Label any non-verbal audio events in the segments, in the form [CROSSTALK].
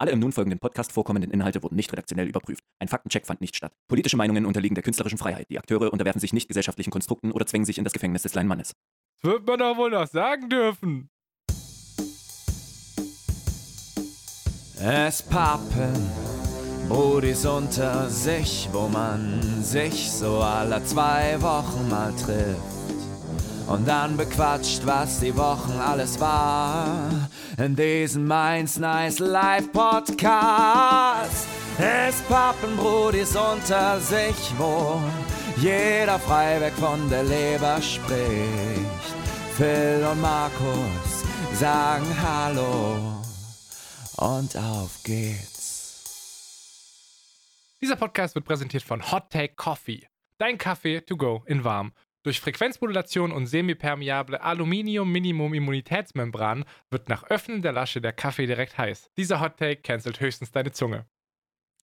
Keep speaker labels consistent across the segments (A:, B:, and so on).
A: Alle im nun folgenden Podcast vorkommenden Inhalte wurden nicht redaktionell überprüft. Ein Faktencheck fand nicht statt. Politische Meinungen unterliegen der künstlerischen Freiheit. Die Akteure unterwerfen sich nicht gesellschaftlichen Konstrukten oder zwängen sich in das Gefängnis des kleinen Mannes.
B: Das wird man doch wohl noch sagen dürfen.
C: Es pappen Brudis unter sich, wo man sich so alle zwei Wochen mal trifft. Und dann bequatscht, was die Wochen alles war. In diesem Mainz Nice Live Podcast. Es pappen Brudis unter sich, wo jeder frei weg von der Leber spricht. Phil und Markus sagen Hallo und auf geht's.
B: Dieser Podcast wird präsentiert von Hot Take Coffee. Dein Kaffee to go in warm. Durch Frequenzmodulation und semipermeable Aluminium-Minimum-Immunitätsmembran wird nach Öffnen der Lasche der Kaffee direkt heiß. Dieser Hot Take cancelt höchstens deine Zunge.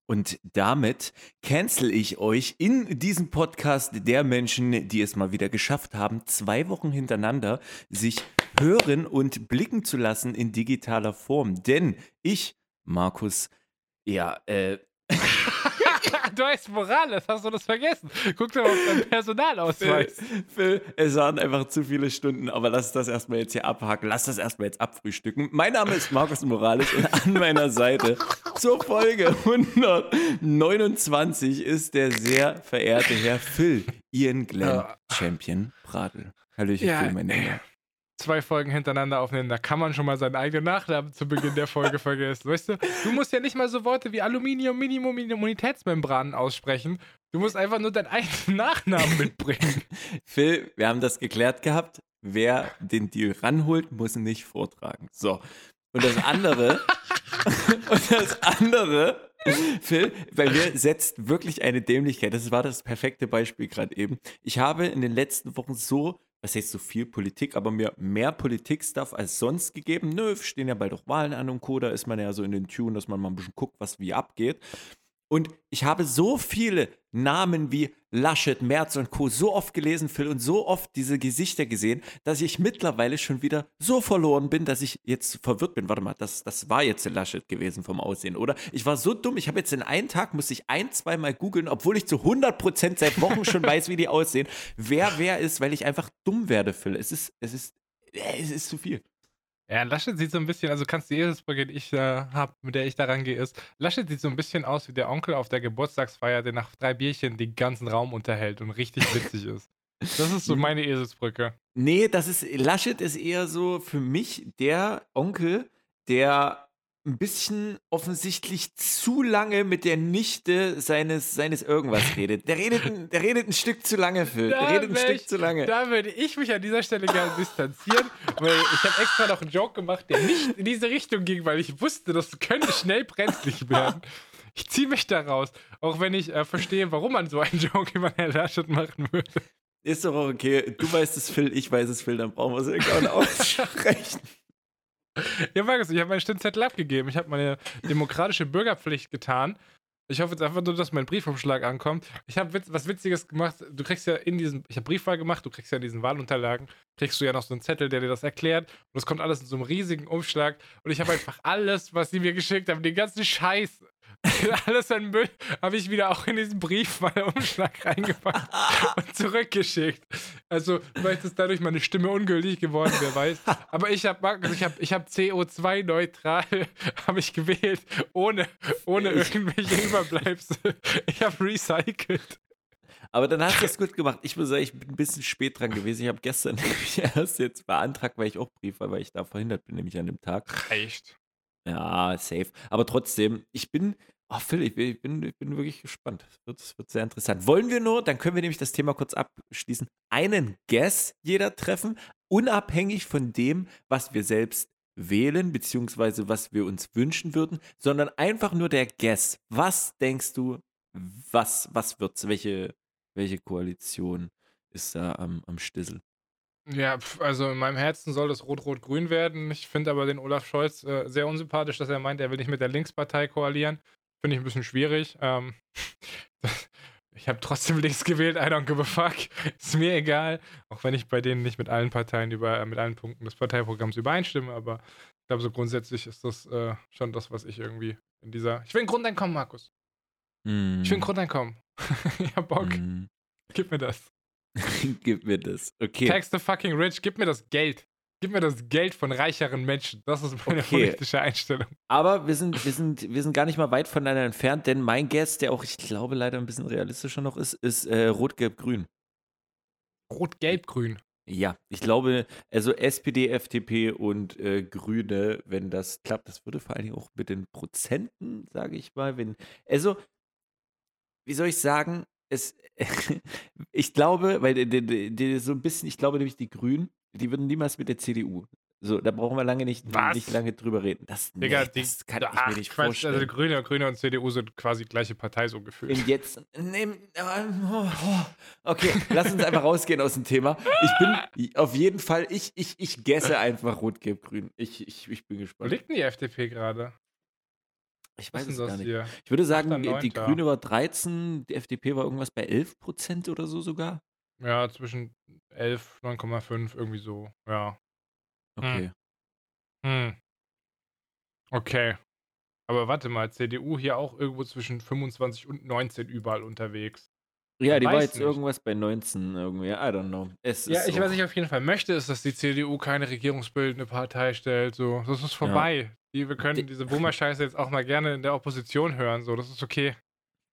A: Und damit cancel ich euch in diesem Podcast der Menschen, die es mal wieder geschafft haben, zwei Wochen hintereinander sich hören und blicken zu lassen in digitaler Form. Denn ich, Markus, ja, äh,
B: du heißt Morales, hast du das vergessen? Guck dir mal auf deinen Personalausweis.
A: Phil, es waren einfach zu viele Stunden, aber lass das erstmal jetzt hier abhaken. Lass das erstmal jetzt abfrühstücken. Mein Name ist Markus Morales und an meiner Seite zur Folge 129 ist der sehr verehrte Herr Phil, Ian Glenn, Champion Pradel. Hallöchen,
B: Ja,
A: Phil, mein Name.
B: Zwei Folgen hintereinander aufnehmen, da kann man schon mal seinen eigenen Nachnamen zu Beginn der Folge vergessen. Weißt du, du musst ja nicht mal so Worte wie Aluminium, Minimum, Immunitätsmembranen aussprechen. Du musst einfach nur deinen eigenen Nachnamen [LAUGHS] mitbringen.
A: Phil, wir haben das geklärt gehabt. Wer den Deal ranholt, muss ihn nicht vortragen. So. Und das andere, [LAUGHS] und das andere, Phil, bei mir setzt wirklich eine Dämlichkeit. Das war das perfekte Beispiel gerade eben. Ich habe in den letzten Wochen so, was heißt so viel Politik, aber mir mehr Politik-Stuff als sonst gegeben. Nö, stehen ja bald auch Wahlen an und Co. Da ist man ja so in den Tune, dass man mal ein bisschen guckt, was wie abgeht. Und ich habe so viele Namen wie Laschet, Merz und Co. so oft gelesen, Phil, und so oft diese Gesichter gesehen, dass ich mittlerweile schon wieder so verloren bin, dass ich jetzt verwirrt bin. Warte mal, das, das war jetzt Laschet gewesen vom Aussehen, oder? Ich war so dumm, ich habe jetzt in einem Tag, musste ich ein, zweimal googeln, obwohl ich zu 100% seit Wochen schon [LAUGHS] weiß, wie die aussehen, wer wer ist, weil ich einfach dumm werde, Phil. Es ist, es ist, es ist zu viel.
B: Ja, Laschet sieht so ein bisschen, also kannst du die Eselsbrücke, die ich äh, habe, mit der ich da rangehe, ist, Laschet sieht so ein bisschen aus wie der Onkel auf der Geburtstagsfeier, der nach drei Bierchen den ganzen Raum unterhält und richtig witzig ist. Das ist so meine Eselsbrücke.
A: Nee, das ist, Laschet ist eher so für mich der Onkel, der ein bisschen offensichtlich zu lange mit der Nichte seines, seines irgendwas [LAUGHS] redet. Der redet, ein, der redet ein Stück zu lange, Phil. Der
B: Da
A: redet ein Stück
B: ich-
A: zu lange.
B: Da würde ich mich an dieser Stelle gerne distanzieren, weil ich habe extra noch einen Joke gemacht, der nicht in diese Richtung ging, weil ich wusste, das könnte schnell brenzlig werden. Ich ziehe mich da raus, auch wenn ich äh, verstehe, warum man so einen Joke über Herrn Laschet machen würde.
A: Ist doch auch okay. Du weißt es, Phil, ich weiß es, Phil, dann brauchen wir es irgendwann [LAUGHS] aussprechen.
B: Ja, Markus, ich habe meinen Stimmzettel abgegeben. Ich habe meine demokratische Bürgerpflicht getan. Ich hoffe jetzt einfach nur, dass mein Briefumschlag ankommt. Ich habe witz, was Witziges gemacht. Du kriegst ja in diesem, ich habe Briefwahl gemacht, du kriegst ja in diesen Wahlunterlagen, kriegst du ja noch so einen Zettel, der dir das erklärt. Und das kommt alles in so einem riesigen Umschlag. Und ich habe einfach [LAUGHS] alles, was sie mir geschickt haben, den ganzen Scheiß, [LAUGHS] alles an Müll, habe ich wieder auch in diesen Briefwahlumschlag reingepackt [LAUGHS] und zurückgeschickt. Also, vielleicht ist dadurch meine Stimme ungültig geworden, wer weiß. Aber ich habe ich hab, ich hab CO2-neutral [LAUGHS] habe ich gewählt, ohne, ohne irgendwelche Überbleibsel. Ich habe recycelt.
A: Aber dann hast du es gut gemacht. Ich muss sagen, ich bin ein bisschen spät dran gewesen. Ich habe gestern nämlich erst jetzt beantragt, weil ich auch Brief war, weil ich da verhindert bin, nämlich an dem Tag.
B: Reicht.
A: Ja, safe. Aber trotzdem, ich bin, oh Phil, ich bin, ich bin, ich bin wirklich gespannt. Es wird, wird sehr interessant. Wollen wir nur, dann können wir nämlich das Thema kurz abschließen, einen Guess jeder treffen, unabhängig von dem, was wir selbst wählen, beziehungsweise was wir uns wünschen würden, sondern einfach nur der Guess. Was denkst du, was, was wird's? Welche, welche Koalition ist da am, am Stissel?
B: Ja, pf, also in meinem Herzen soll das Rot-Rot-Grün werden. Ich finde aber den Olaf Scholz äh, sehr unsympathisch, dass er meint, er will nicht mit der Linkspartei koalieren. Finde ich ein bisschen schwierig. Ähm, [LAUGHS] ich habe trotzdem links gewählt, I don't give a fuck. [LAUGHS] Ist mir egal. Auch wenn ich bei denen nicht mit allen Parteien über, äh, mit allen Punkten des Parteiprogramms übereinstimme, aber Ich glaube, so grundsätzlich ist das äh, schon das, was ich irgendwie in dieser. Ich will ein Grundeinkommen, Markus.
A: Mm.
B: Ich will ein Grundeinkommen. [LAUGHS] ja, Bock.
A: Mm.
B: Gib mir das. [LAUGHS]
A: Gib mir das. Okay.
B: Tax the fucking rich. Gib mir das Geld. Gib mir das Geld von reicheren Menschen. Das ist meine
A: Okay.
B: politische Einstellung.
A: Aber wir sind, wir, sind, wir sind gar nicht mal weit voneinander entfernt, denn mein Guest, der auch, ich glaube, leider ein bisschen realistischer noch ist, ist äh, Rot-Gelb-Grün.
B: Rot, Gelb, Grün.
A: Ja, ich glaube, also SPD, FDP und äh, Grüne, wenn das klappt, das würde vor allen Dingen auch mit den Prozenten, sage ich mal, wenn, also, wie soll ich sagen, es, [LAUGHS] ich glaube, weil die, die, die, so ein bisschen, ich glaube nämlich die Grünen, die würden niemals mit der CDU. So, da brauchen wir lange nicht,
B: Was?
A: nicht lange drüber reden. Das,
B: Digga,
A: nee, das kann ich
B: ach,
A: mir nicht
B: Quatsch,
A: vorstellen.
B: Also Grüne, Grüne und CDU sind quasi gleiche Partei so gefühlt.
A: Und jetzt, nehm, oh, oh. okay, lass uns einfach rausgehen aus dem Thema. Ich bin auf jeden Fall, ich, ich, ich gesse einfach Rot-Gelb-Grün. Ich, ich, ich bin
B: Wo
A: gespannt.
B: liegt denn die FDP gerade?
A: Ich weiß es gar nicht.
B: hier?
A: Ich würde sagen,
B: Achter,
A: die, die
B: Neunter.
A: Grüne war 13, die FDP war irgendwas bei 11 Prozent oder so sogar.
B: Ja, zwischen 11, 9,5, irgendwie so. Ja.
A: Okay.
B: Hm. Okay. Aber warte mal, CDU hier auch irgendwo zwischen 25 und 19 überall unterwegs.
A: Ja, die war
B: Weiß
A: jetzt
B: nicht.
A: irgendwas bei 19 irgendwie. I don't know. Es
B: Ja, ich,
A: auch-
B: was ich auf jeden Fall möchte, ist, dass die CDU keine regierungsbildende Partei stellt. So, das ist vorbei. Die, wir können
A: Die-
B: diese Boomer-Scheiße jetzt auch mal gerne in der Opposition hören. So, das ist okay.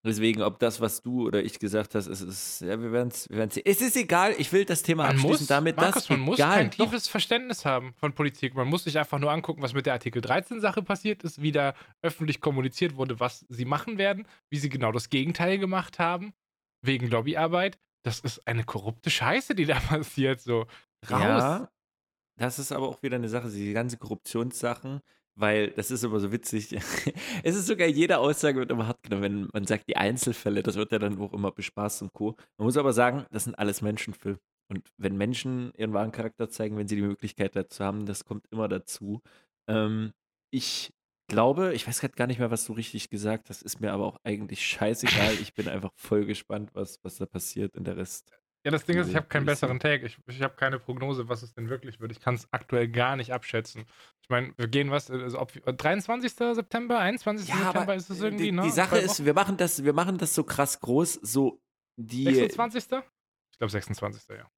A: Deswegen, ob das, was du oder ich gesagt hast, es ist, ja, wir werden es wir werden's. Es ist egal, ich will das Thema
B: Man
A: abschließen
B: muss,
A: damit,
B: Markus,
A: dass
B: man muss
A: egal,
B: kein
A: doch,
B: tiefes Verständnis haben von Politik. Man muss sich einfach nur angucken, was mit der Artikel 13-Sache passiert ist, wie da öffentlich kommuniziert wurde, was sie machen werden, wie sie genau das Gegenteil gemacht haben, wegen Lobbyarbeit. Das ist eine korrupte Scheiße, die da [LAUGHS] passiert. So, raus.
A: Ja, das ist aber auch wieder eine Sache, die ganzen Korruptionssachen, weil das ist immer so witzig. [LAUGHS] es ist sogar jede Aussage wird immer hart genommen, wenn man sagt, die Einzelfälle, das wird ja dann auch immer bespaßt und Co. Man muss aber sagen, das sind alles Menschen, Phil. Und wenn Menschen ihren wahren Charakter zeigen, wenn sie die Möglichkeit dazu haben, das kommt immer dazu. Ähm, ich glaube, ich weiß gerade gar nicht mehr, was du richtig gesagt hast, ist mir aber auch eigentlich scheißegal. Ich bin [LAUGHS] einfach voll gespannt, was, was da passiert und der Rest.
B: Ja, das Ding ist, ich habe keinen besseren Take. Ich, ich habe keine Prognose, was es denn wirklich wird. Ich kann es aktuell gar nicht abschätzen. Ich meine, wir gehen was, also ob, 23. September, 21. September ist es irgendwie,
A: die,
B: ne?
A: die Sache ist, wir machen das, wir machen das so krass groß, so die,
B: 26. Ich glaube 26. ja.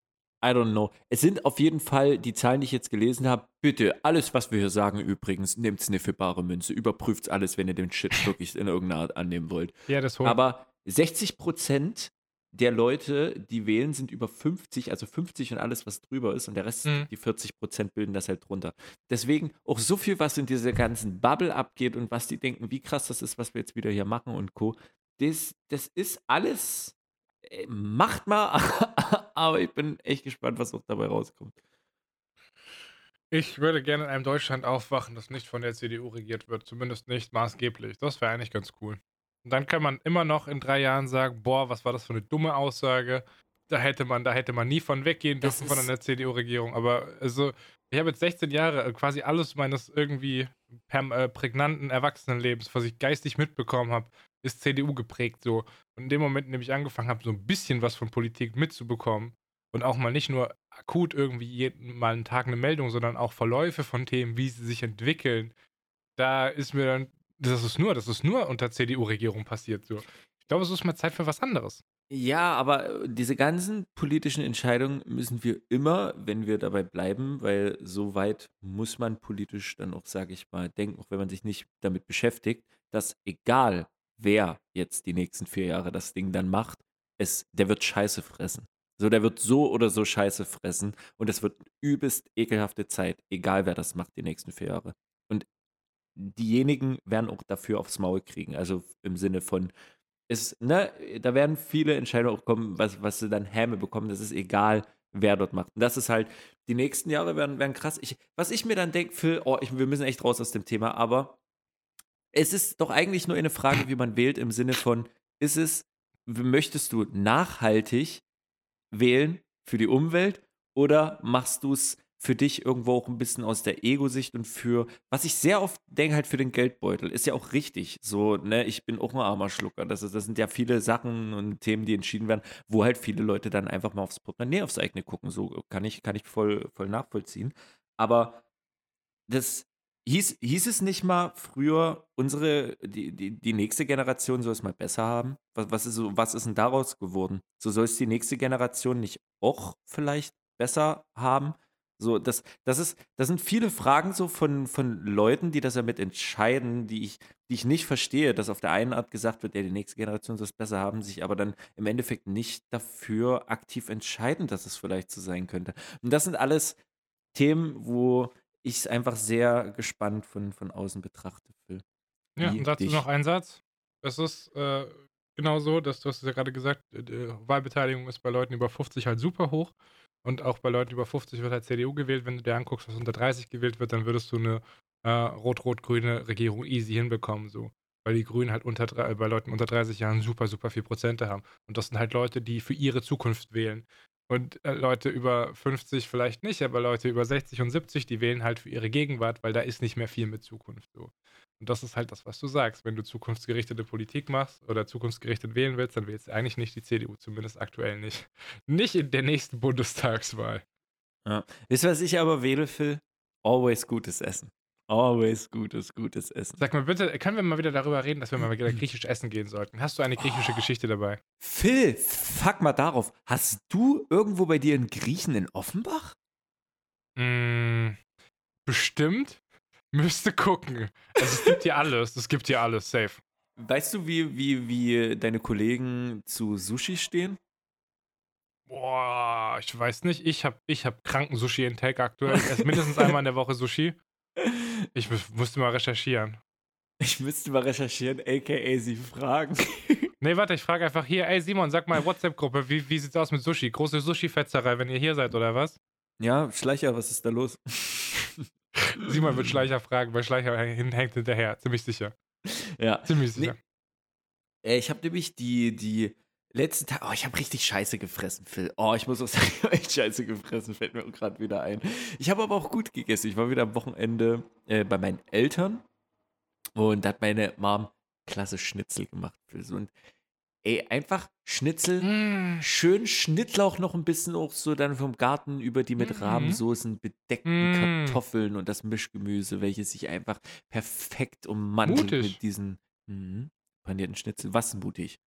A: I don't know. Es sind auf jeden Fall die Zahlen, die ich jetzt gelesen habe. Bitte, alles, was wir hier sagen, übrigens, nehmt es eine für bare Münze. Überprüft alles, wenn ihr den Shit wirklich in irgendeiner Art annehmen wollt.
B: Ja, das holt.
A: Aber 60 Prozent der Leute, die wählen, sind über 50, also 50 und alles, was drüber ist, und der Rest,
B: Mhm.
A: die 40 Prozent, bilden das halt drunter. Deswegen auch so viel, was in dieser ganzen Bubble abgeht und was die denken, wie krass das ist, was wir jetzt wieder hier machen und Co. Das, das ist alles, äh, macht mal, [LAUGHS] aber ich bin echt gespannt, was auch dabei rauskommt.
B: Ich würde gerne in einem Deutschland aufwachen, das nicht von der CDU regiert wird. Zumindest nicht maßgeblich. Das wäre eigentlich ganz cool. Und dann kann man immer noch in drei Jahren sagen, boah, was war das für eine dumme Aussage. Da hätte man, da hätte man nie von weggehen dürfen von einer CDU-Regierung. Aber also, ich habe jetzt 16 Jahre, äh, quasi alles meines irgendwie äh, prägnanten Erwachsenenlebens, was ich geistig mitbekommen habe, ist CDU geprägt so. Und in dem Moment, in dem ich angefangen habe, so ein bisschen was von Politik mitzubekommen und auch mal nicht nur akut irgendwie jeden, mal einen Tag eine Meldung, sondern auch Verläufe von Themen, wie sie sich entwickeln, da ist mir dann, das ist nur, das ist nur unter CDU-Regierung passiert so. Ich glaube, es ist mal Zeit für was anderes.
A: Ja, aber äh, diese ganzen politischen Entscheidungen müssen wir immer, wenn wir dabei bleiben, weil so weit muss man politisch dann auch, sage ich mal, denken, auch wenn man sich nicht damit beschäftigt, dass egal wer jetzt die nächsten vier Jahre das Ding dann macht, es, der wird Scheiße fressen. So, der wird so oder so Scheiße fressen und es wird übelst ekelhafte Zeit, egal wer das macht die nächsten vier Jahre. Diejenigen werden auch dafür aufs Maul kriegen, also im Sinne von, ist, ne, da werden viele Entscheidungen auch kommen, was, was sie dann Häme bekommen. Das ist egal, wer dort macht. Und das ist halt, die nächsten Jahre werden, werden krass. Ich, was ich mir dann denke, Phil, oh, ich, wir müssen echt raus aus dem Thema, aber es ist doch eigentlich nur eine Frage, wie man wählt, im Sinne von, ist es, möchtest du nachhaltig wählen für die Umwelt oder machst du es für dich irgendwo auch ein bisschen aus der Ego-Sicht und für, was ich sehr oft denke, halt für den Geldbeutel. Ist ja auch richtig. So, ne, ich bin auch ein armer Schlucker. Das, ist, das sind ja viele Sachen und Themen, die entschieden werden, wo halt viele Leute dann einfach mal aufs Portemonnaie, aufs eigene gucken. So kann ich, kann ich voll, voll nachvollziehen. Aber das, hieß, hieß es nicht mal früher, unsere, die, die, die nächste Generation soll es mal besser haben? Was, was, ist, was ist denn daraus geworden? So soll es die nächste Generation nicht auch vielleicht besser haben? So, das, das, ist, das sind viele Fragen so von, von Leuten, die das damit entscheiden, die ich, die ich nicht verstehe, dass auf der einen Art gesagt wird, ja, die nächste Generation soll es besser haben, sich aber dann im Endeffekt nicht dafür aktiv entscheiden, dass es vielleicht so sein könnte. Und das sind alles Themen, wo ich es einfach sehr gespannt von, von außen betrachte. Phil.
B: Ja, und dazu noch ein Satz. Es ist äh, genau so, dass du hast es ja gerade gesagt, äh, die Wahlbeteiligung ist bei Leuten über 50 halt super hoch. Und auch bei Leuten über 50 wird halt CDU gewählt. Wenn du dir anguckst, was unter 30 gewählt wird, dann würdest du eine äh, rot-rot-grüne Regierung easy hinbekommen. So. Weil die Grünen halt unter, bei Leuten unter 30 Jahren super, super viel Prozente haben. Und das sind halt Leute, die für ihre Zukunft wählen. Und äh, Leute über 50 vielleicht nicht, aber Leute über 60 und 70, die wählen halt für ihre Gegenwart, weil da ist nicht mehr viel mit Zukunft. So. Und das ist halt das, was du sagst. Wenn du zukunftsgerichtete Politik machst oder zukunftsgerichtet wählen willst, dann wählst du eigentlich nicht die CDU, zumindest aktuell nicht. [LAUGHS] Nicht in der nächsten Bundestagswahl.
A: Ja. Wisst ihr, was ich aber wähle, Phil? Always gutes Essen. Always gutes, gutes Essen.
B: Sag mal bitte, können wir mal wieder darüber reden, dass wir mal wieder griechisch essen gehen sollten? Hast du eine griechische Geschichte dabei?
A: Phil, fuck mal darauf. Hast du irgendwo bei dir einen Griechen in Offenbach?
B: Mm, bestimmt. Müsste gucken. Also es gibt hier alles. Es gibt hier alles. Safe.
A: Weißt du, wie, wie, wie deine Kollegen zu Sushi stehen?
B: Boah, ich weiß nicht. Ich habe ich hab kranken Sushi-Intake aktuell. Ich esse mindestens einmal in der Woche Sushi. Ich mu- musste mal recherchieren.
A: Ich müsste mal recherchieren, aka sie fragen. [LAUGHS]
B: Nee, warte, ich frage einfach hier, ey Simon, sag mal WhatsApp-Gruppe, wie, wie sieht's aus mit Sushi? Große Sushi-Fetzerei, wenn ihr hier seid, oder was?
A: Ja, Schleicher, was ist da los?
B: Simon wird Schleicher fragen, weil Schleicher häng- hängt hinterher, ziemlich sicher.
A: Ja.
B: Ziemlich
A: Nee.
B: sicher.
A: Äh, Ich habe nämlich die, die letzten Tage, oh, ich habe richtig Scheiße gefressen, Phil. Oh, ich muss auch [LAUGHS] sagen, ich habe echt Scheiße gefressen, fällt mir gerade wieder ein. Ich habe aber auch gut gegessen. Ich war wieder am Wochenende äh, bei meinen Eltern und da hat meine Mom klasse Schnitzel gemacht, Phil. So, Und ey, einfach Schnitzel,
B: Mm.
A: schön Schnittlauch noch ein bisschen auch so dann vom Garten über die mit
B: Mhm.
A: Rahmensoßen bedeckten
B: Mm.
A: Kartoffeln und das Mischgemüse, welches sich einfach perfekt ummantelt
B: Mutig.
A: mit diesen mhm, panierten Schnitzel. Was mutig.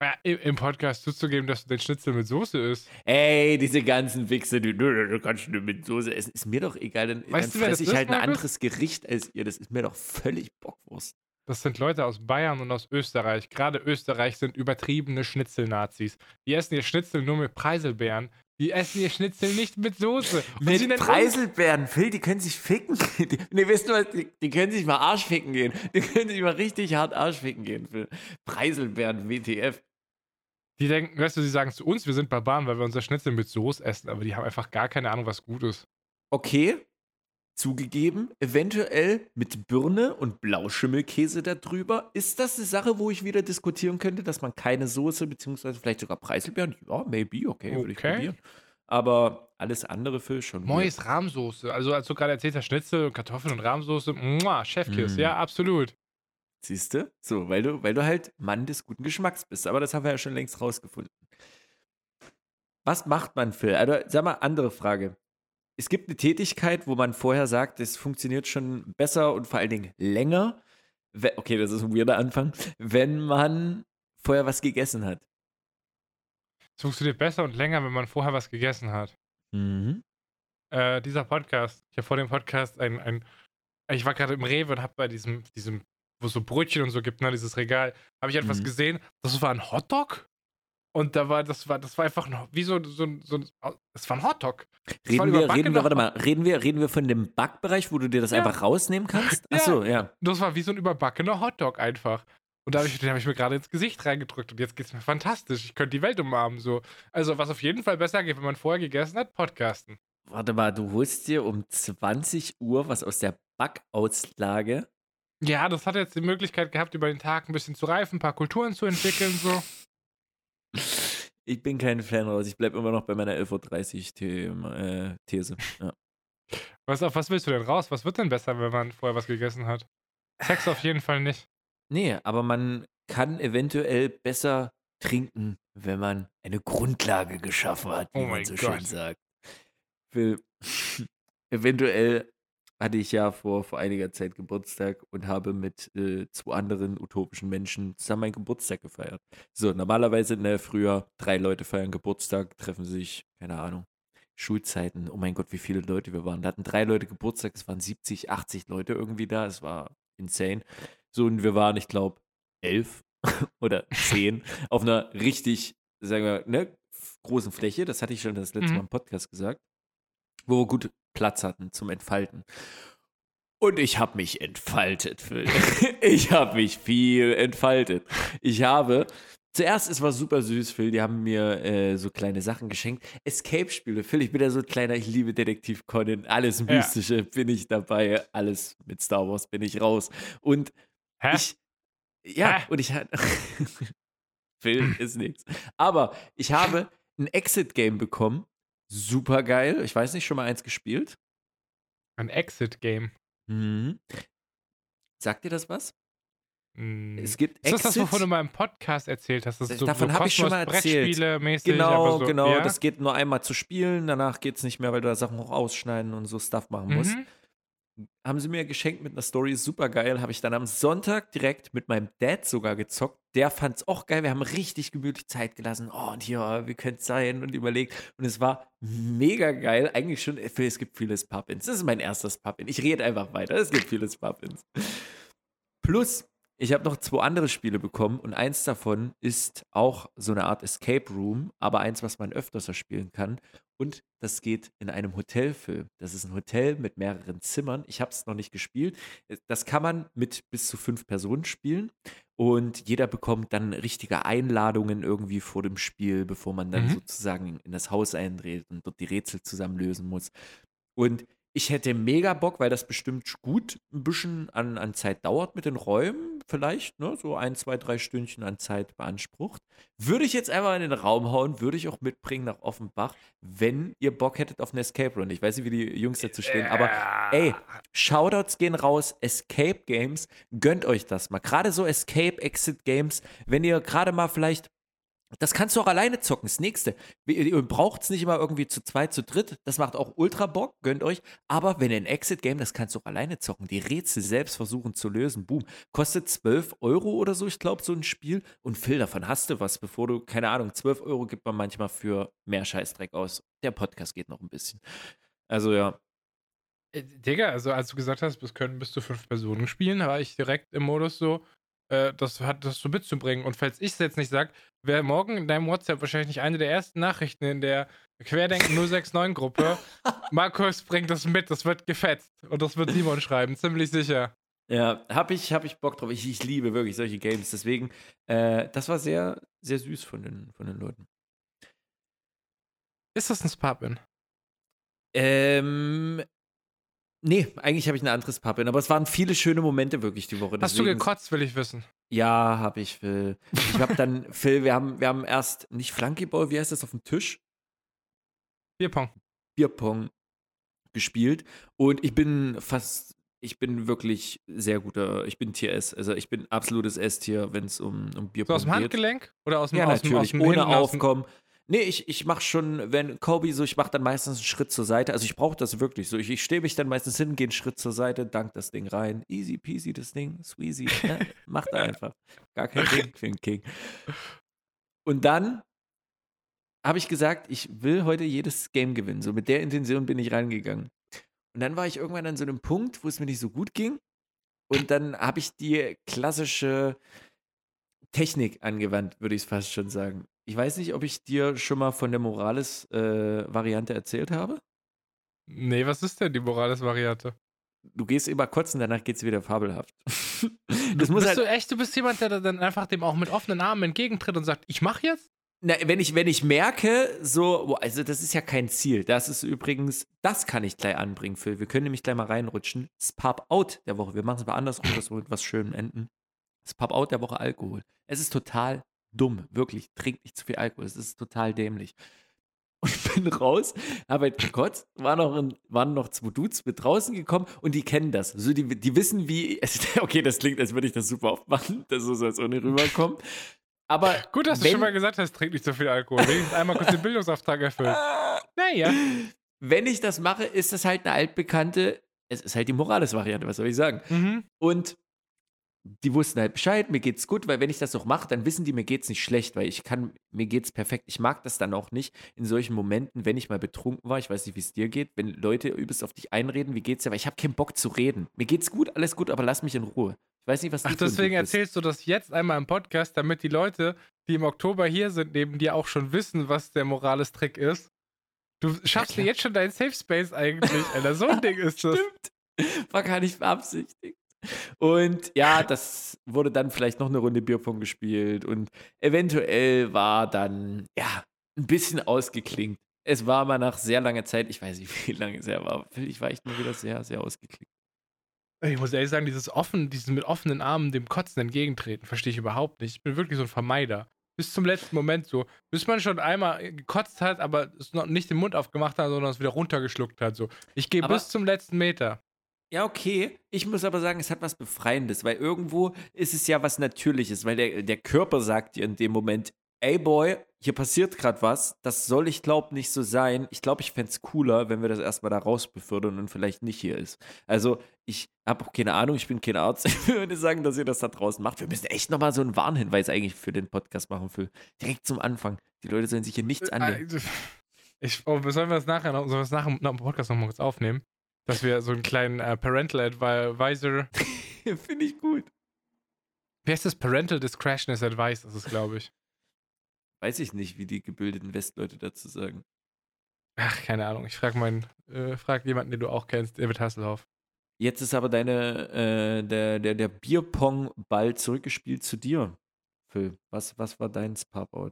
B: Ja, im, Podcast zuzugeben, dass du den Schnitzel mit Soße isst.
A: Ey, diese ganzen Wichse, die, nö, du kannst nur mit Soße essen. Ist mir doch egal, dann,
B: Weißt
A: dann
B: du,
A: fresse ich halt ein anderes Gericht als ihr. Das ist mir doch völlig Bockwurst.
B: Das sind Leute aus Bayern und aus Österreich. Gerade Österreich sind übertriebene Schnitzelnazis. Die essen ihr Schnitzel nur mit Preiselbeeren. Die essen ihr Schnitzel nicht mit Soße. Und
A: Mit Preiselbeeren, Phil, die können sich ficken. Die, nee, weißt du was, die, die können sich mal Arsch ficken gehen. Die können sich mal richtig hart Arsch ficken gehen, Phil. Preiselbeeren, WTF.
B: Die denken, weißt du, sie sagen zu uns, wir sind Barbaren, weil wir unser Schnitzel mit Soße essen, aber die haben einfach gar keine Ahnung, was gut ist.
A: Okay, zugegeben, eventuell mit Birne und Blauschimmelkäse darüber. Ist das eine Sache, wo ich wieder diskutieren könnte, dass man keine Soße, beziehungsweise vielleicht sogar Preiselbeeren? Ja, maybe, okay, würde ich
B: Okay.
A: probieren. Aber alles andere für schon.
B: Mois Rahmsoße. Also, als du gerade erzählt hast, Schnitzel und Kartoffeln und Rahmsoße, muah, Chefkiss,
A: Mm.
B: ja, absolut.
A: Siehst du? So, weil du, weil du halt Mann des guten Geschmacks bist. Aber das haben wir ja schon längst rausgefunden. Was macht man für? Also, sag mal, andere Frage. Es gibt eine Tätigkeit, wo man vorher sagt, es funktioniert schon besser und vor allen Dingen länger. Okay, das ist ein weirder Anfang. Wenn man vorher was gegessen hat.
B: Es funktioniert besser und länger, wenn man vorher was gegessen hat.
A: Mhm.
B: Äh, dieser Podcast, ich habe vor dem Podcast ein, ein ich war gerade im Rewe und habe bei diesem, diesem, wo es so Brötchen und so gibt, ne, dieses Regal, habe ich etwas
A: Mhm.
B: gesehen, das war ein Hotdog. Und da war, das war, das war einfach ein, wie so, so, ein- so ein, es war ein Hotdog. Das
A: Reden wir, reden wir,
B: noch-
A: warte mal, reden wir, reden wir von dem Backbereich, wo du dir das
B: Ja.
A: einfach rausnehmen kannst? [LAUGHS]
B: Ja.
A: Achso, ja.
B: Das war wie so ein überbackener Hotdog einfach. Und da hab ich, den habe ich mir gerade ins Gesicht reingedrückt und jetzt geht's mir fantastisch. Ich könnte die Welt umarmen so. Also was auf jeden Fall besser geht, wenn man vorher gegessen hat, Podcasten.
A: Warte mal, du holst dir um 20 Uhr was aus der Backauslage.
B: Ja, das hat jetzt die Möglichkeit gehabt, über den Tag ein bisschen zu reifen, ein paar Kulturen zu entwickeln so. [LAUGHS]
A: Ich bin kein Fan raus. Ich bleibe immer noch bei meiner 11.30 Uhr äh, These. Ja.
B: Was, auf was willst du denn raus? Was wird denn besser, wenn man vorher was gegessen hat? Sex auf jeden Fall nicht.
A: Nee, aber man kann eventuell besser trinken, wenn man eine Grundlage geschaffen hat, wie
B: Oh
A: man so
B: Gott.
A: schön sagt. Will [LAUGHS] eventuell hatte ich ja vor, vor einiger Zeit Geburtstag und habe mit äh, zwei anderen utopischen Menschen zusammen meinen Geburtstag gefeiert. So, normalerweise ne, früher drei Leute feiern Geburtstag, treffen sich, keine Ahnung, Schulzeiten. Oh mein Gott, wie viele Leute wir waren. Da hatten drei Leute Geburtstag, es waren 70, 80 Leute irgendwie da. Es war insane. So, und wir waren, ich glaube, elf [LAUGHS] oder zehn auf einer richtig, sagen wir, ne, großen Fläche. Das hatte ich schon das letzte
B: Mhm.
A: Mal im Podcast gesagt. Wo wir gut Platz hatten zum Entfalten. Und ich habe mich entfaltet, Phil. [LAUGHS] Ich habe mich viel entfaltet. Ich habe, zuerst, es war super süß, Phil, die haben mir äh, so kleine Sachen geschenkt. Escape-Spiele, Phil, ich bin ja so ein kleiner, ich liebe Detektiv Conan, alles
B: Ja.
A: Mystische bin ich dabei, alles mit Star Wars bin ich raus. Und
B: Hä?
A: ich, ja,
B: Hä?
A: und ich [LAUGHS] Phil ist nichts. Aber ich habe ein Exit-Game bekommen, super geil. Ich weiß nicht, schon mal eins gespielt?
B: Ein Exit-Game.
A: Mhm. Sagt dir das was?
B: Hm.
A: Es gibt
B: Ist das das,
A: Exit.
B: wovon du mal im Podcast erzählt hast? Das ist so,
A: Davon
B: so
A: hab ich schon mal erzählt.
B: Brettspiele-mäßig,
A: Genau,
B: so,
A: genau.
B: Ja?
A: Das geht nur einmal zu spielen, danach geht es nicht mehr, weil du da Sachen auch ausschneiden und so Stuff machen musst.
B: Mhm.
A: Haben sie mir geschenkt mit einer Story, super geil. Habe ich dann am Sonntag direkt mit meinem Dad sogar gezockt. Der fand es auch geil. Wir haben richtig gemütlich Zeit gelassen. Oh, und hier, wie könnte es sein? Und überlegt. Und es war mega geil. Eigentlich schon, es gibt vieles Puppins. Das ist mein erstes Puppin. Ich rede einfach weiter. Es gibt vieles Puppins. Plus, ich habe noch zwei andere Spiele bekommen und eins davon ist auch so eine Art Escape Room, aber eins, was man öfters spielen kann. Und das geht in einem Hotelfilm. Das ist ein Hotel mit mehreren Zimmern. Ich habe es noch nicht gespielt. Das kann man mit bis zu fünf Personen spielen. Und jeder bekommt dann richtige Einladungen irgendwie vor dem Spiel, bevor man dann
B: Mhm.
A: sozusagen in das Haus eindreht und dort die Rätsel zusammen lösen muss. Und ich hätte mega Bock, weil das bestimmt gut ein bisschen an, an Zeit dauert mit den Räumen, vielleicht, ne? So ein, zwei, drei Stündchen an Zeit beansprucht. Würde ich jetzt einfach in den Raum hauen, würde ich auch mitbringen nach Offenbach, wenn ihr Bock hättet auf eine Escape Run. Ich weiß nicht, wie die Jungs dazu stehen, aber ey, Shoutouts gehen raus, Escape Games, gönnt euch das mal. Gerade so Escape Exit Games, wenn ihr gerade mal vielleicht das kannst du auch alleine zocken. Das nächste. Ihr braucht es nicht immer irgendwie zu zweit, zu dritt. Das macht auch ultra Bock, gönnt euch. Aber wenn ihr ein Exit-Game, das kannst du auch alleine zocken. Die Rätsel selbst versuchen zu lösen. Boom. Kostet 12 Euro oder so, ich glaube, so ein Spiel. Und Phil, davon hast du was, bevor du, keine Ahnung, 12 Euro gibt man manchmal für mehr Scheißdreck aus. Der Podcast geht noch ein bisschen. Also ja.
B: Äh, Digga, also als du gesagt hast, es können bis zu fünf Personen spielen, war ich direkt im Modus so, äh, das hat das so mitzubringen. Und falls ich es jetzt nicht sag, wäre morgen in deinem WhatsApp wahrscheinlich nicht eine der ersten Nachrichten in der Querdenken 069 Gruppe. [LAUGHS] Markus bringt das mit, das wird gefetzt. Und das wird Simon schreiben, ziemlich sicher.
A: Ja, hab ich, hab ich Bock drauf. Ich, ich liebe wirklich solche Games. Deswegen, äh, das war sehr, sehr süß von den, von den Leuten.
B: Ist das ein Spapin?
A: Ähm, nee, eigentlich habe ich ein anderes Puppin, aber es waren viele schöne Momente wirklich die Woche.
B: Hast du gekotzt, will ich wissen.
A: Ja, habe ich, Phil. Ich habe dann, [LAUGHS] Phil, wir haben, wir haben erst nicht Flunkyball, wie heißt das auf dem Tisch?
B: Bierpong.
A: Bierpong gespielt und ich bin fast, ich bin wirklich sehr guter, ich bin Tier S, also ich bin absolutes S-Tier, wenn es um, um
B: So
A: Bierpong
B: aus dem
A: geht.
B: Handgelenk? Oder aus dem
A: Ja,
B: aus dem,
A: natürlich,
B: aus dem
A: ohne
B: hinten, aus dem-
A: Aufkommen. Nee, ich, ich mache schon, wenn Kobe so, ich mache dann meistens einen Schritt zur Seite. Also ich brauche das wirklich so. Ich, ich stehe mich dann meistens hin, gehe einen Schritt zur Seite, dank das Ding rein. Easy peasy, das Ding, squeezy. Ne? [LAUGHS] Macht einfach. Gar kein Ding für einen King. Und dann habe ich gesagt, ich will heute jedes Game gewinnen. So mit der Intention bin ich reingegangen. Und dann war ich irgendwann an so einem Punkt, wo es mir nicht so gut ging. Und dann habe ich die klassische Technik angewandt, würde ich es fast schon sagen. Ich weiß nicht, ob ich dir schon mal von der Morales-Variante erzählt habe.
B: Nee, was ist denn die Morales-Variante?
A: Du gehst immer kotzen, danach geht es wieder fabelhaft. [LAUGHS]
B: Du,
A: das muss
B: bist
A: halt,
B: du echt, du bist jemand, der dann einfach dem auch mit offenen Armen entgegentritt und sagt, ich mach jetzt?
A: na, wenn, ich, wenn ich merke, so, also das ist ja kein Ziel. Das ist übrigens, das kann ich gleich anbringen, Phil. Wir können nämlich gleich mal reinrutschen. Das Pub-Out der Woche. Wir machen es mal andersrum, dass wir mit was Schönem enden. Das Pub-Out der Woche Alkohol. Es ist total dumm, wirklich. Trink nicht zu viel Alkohol. Es ist total dämlich. [LAUGHS] Und ich bin raus, habe halt gekotzt, war noch ein, waren noch zwei Dudes mit draußen gekommen und die kennen das. So, die, die wissen, wie. [LAUGHS] Okay, das klingt, als würde ich das super oft machen, [LAUGHS] dass so als ohne rüberkommt. Aber.
B: Gut, dass du
A: wenn-
B: schon mal gesagt hast, trink nicht so viel Alkohol. Wenigstens einmal kurz den Bildungsauftrag erfüllt. Naja.
A: Wenn ich das mache, ist das halt eine altbekannte. es ist halt die Morales-Variante, was soll ich sagen?
B: Mhm.
A: Und die wussten halt Bescheid, mir geht's gut, weil wenn ich das noch mache, dann wissen die, mir geht's nicht schlecht, weil ich kann, mir geht's perfekt. Ich mag das dann auch nicht in solchen Momenten, wenn ich mal betrunken war, ich weiß nicht, wie es dir geht, wenn Leute übelst auf dich einreden, wie geht's dir, weil ich habe keinen Bock zu reden. Mir geht's gut, alles gut, aber lass mich in Ruhe. Ich weiß nicht, was du
B: Ach, deswegen erzählst du das jetzt einmal im Podcast, damit die Leute, die im Oktober hier sind, neben dir auch schon wissen, was der Morales-Trick ist. Du schaffst dir
A: klar.
B: jetzt schon deinen Safe Space eigentlich, Alter. So ein [LAUGHS] Ding ist das.
A: Stimmt. War gar nicht beabsichtigt. Und ja, das wurde dann vielleicht noch eine Runde Bierpong gespielt und eventuell war dann, ja, ein bisschen ausgeklingt. Es war mal nach sehr langer Zeit, ich weiß nicht, [LAUGHS] wie lange es her war, ich war echt mal wieder sehr, sehr ausgeklingt.
B: Ich muss ehrlich sagen, dieses offen, dieses mit offenen Armen dem Kotzen entgegentreten, verstehe ich überhaupt nicht. Ich bin wirklich so ein Vermeider. Bis zum letzten Moment so. Bis man schon einmal gekotzt hat, aber es noch nicht den Mund aufgemacht hat, sondern es wieder runtergeschluckt hat. So. Ich gehe
A: Aber-
B: bis zum letzten Meter.
A: Ja, okay. Ich muss aber sagen, es hat was Befreiendes, weil irgendwo ist es ja was Natürliches, weil der, der Körper sagt dir in dem Moment, ey Boy, hier passiert gerade was, das soll ich glaube nicht so sein. Ich glaube, ich fände es cooler, wenn wir das erstmal da raus befördern und vielleicht nicht hier ist. Also, ich habe auch keine Ahnung, ich bin kein Arzt. [LAUGHS] Ich würde sagen, dass ihr das da draußen macht. Wir müssen echt nochmal so einen Warnhinweis eigentlich für den Podcast machen, für direkt zum Anfang. Die Leute sollen sich hier nichts annehmen.
B: Äh, [LAUGHS] Ich, oh, sollen wir das nachher noch, sollen wir das nachher noch im Podcast noch mal kurz aufnehmen? Dass wir so einen kleinen äh, Parental Advisor. [LAUGHS]
A: Finde ich gut.
B: Wie heißt das? Parental Discretion Advice, das ist, glaube ich.
A: Weiß ich nicht, wie die gebildeten Westleute dazu sagen.
B: Ach, keine Ahnung. Ich frage meinen, äh, frag jemanden, den du auch kennst, David Hasselhoff.
A: Jetzt ist aber deine, äh, der, der, der Bierpong-Ball zurückgespielt zu dir. Phil, was, was war dein Sparbout?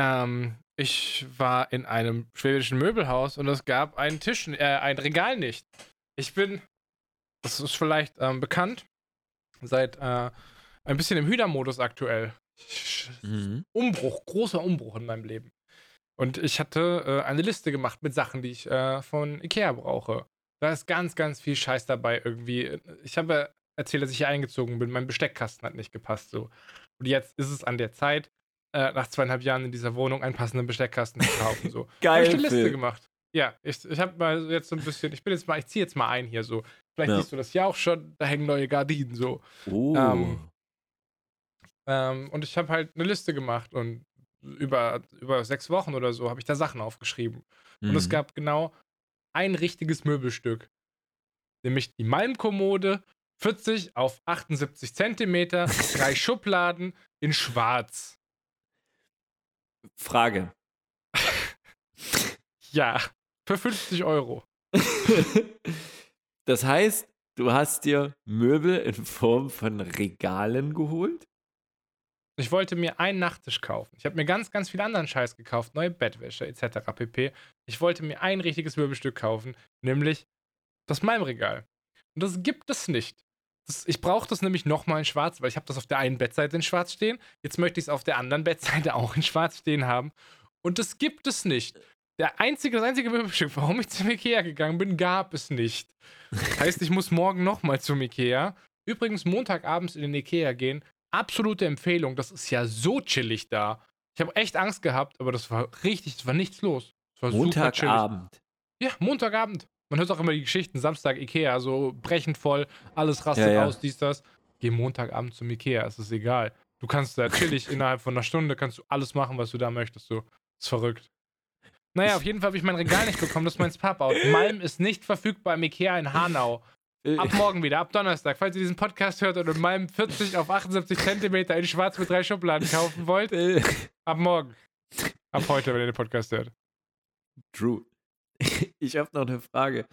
B: Ähm, ich war in einem schwedischen Möbelhaus und es gab einen Tisch, äh, ein Regal nicht. Ich bin, das ist vielleicht ähm, bekannt, seit äh, ein bisschen im Hühnermodus aktuell.
A: Mhm.
B: Umbruch, großer Umbruch in meinem Leben. Und ich hatte äh, eine Liste gemacht mit Sachen, die ich äh, von Ikea brauche. Da ist ganz, ganz viel Scheiß dabei irgendwie. Ich habe erzählt, dass ich hier eingezogen bin. Mein Besteckkasten hat nicht gepasst so. Und jetzt ist es an der Zeit, äh, nach zweieinhalb Jahren in dieser Wohnung einen passenden Besteckkasten zu kaufen. So. [LAUGHS] Da habe ich eine Liste gemacht. Ja, ich, ich habe mal jetzt so ein bisschen, ich bin jetzt mal, ich ziehe jetzt mal ein hier so. Vielleicht
A: Ja.
B: siehst du das ja auch schon, da hängen neue Gardinen so.
A: Oh.
B: Ähm, Ähm, und ich habe halt eine Liste gemacht und über, über sechs Wochen oder so habe ich da Sachen aufgeschrieben. Und es
A: Mhm.
B: gab genau ein richtiges Möbelstück. Nämlich die Malmkommode, 40 auf 78 Zentimeter, drei [LAUGHS] Schubladen in schwarz.
A: Frage.
B: Ja, für 50 Euro. [LAUGHS]
A: das heißt, du hast dir Möbel in Form von Regalen geholt?
B: Ich wollte mir einen Nachttisch kaufen. Ich habe mir ganz, ganz viel anderen Scheiß gekauft, neue Bettwäsche etc. pp. Ich wollte mir ein richtiges Möbelstück kaufen, nämlich das Malmregal. Und das gibt es nicht. Das, ich brauche das nämlich nochmal in schwarz, weil ich habe das auf der einen Bettseite in schwarz stehen. Jetzt möchte ich es auf der anderen Bettseite [LAUGHS] auch in schwarz stehen haben. Und das gibt es nicht. Der einzige, das einzige Möbelstück, warum ich zum Ikea gegangen bin, gab es nicht. Heißt, ich muss morgen nochmal zum Ikea. Übrigens, Montagabends in den Ikea gehen. Absolute Empfehlung. Das ist ja so chillig da. Ich habe echt Angst gehabt, aber das war richtig, es war nichts los. Es war super chillig.
A: Montagabend.
B: Ja, Montagabend. Man hört auch immer die Geschichten, Samstag Ikea, so brechend voll, alles rastet
A: Ja, ja.
B: aus, dies, das. Geh Montagabend zum Ikea, es ist egal. Du kannst da chillig [LAUGHS] innerhalb von einer Stunde, kannst du alles machen, was du da möchtest. So. Ist verrückt. Naja, auf jeden Fall habe ich mein Regal nicht bekommen, das ist mein Spap-Out. [LAUGHS] Malm ist nicht verfügbar im Ikea in Hanau.
A: Äh,
B: Ab morgen wieder, ab Donnerstag. Falls ihr diesen Podcast hört und in Malm 40 auf 78 Zentimeter in schwarz mit drei Schubladen kaufen wollt,
A: äh,
B: ab morgen. Ab heute, wenn ihr den Podcast hört.
A: True. Ich habe noch eine Frage.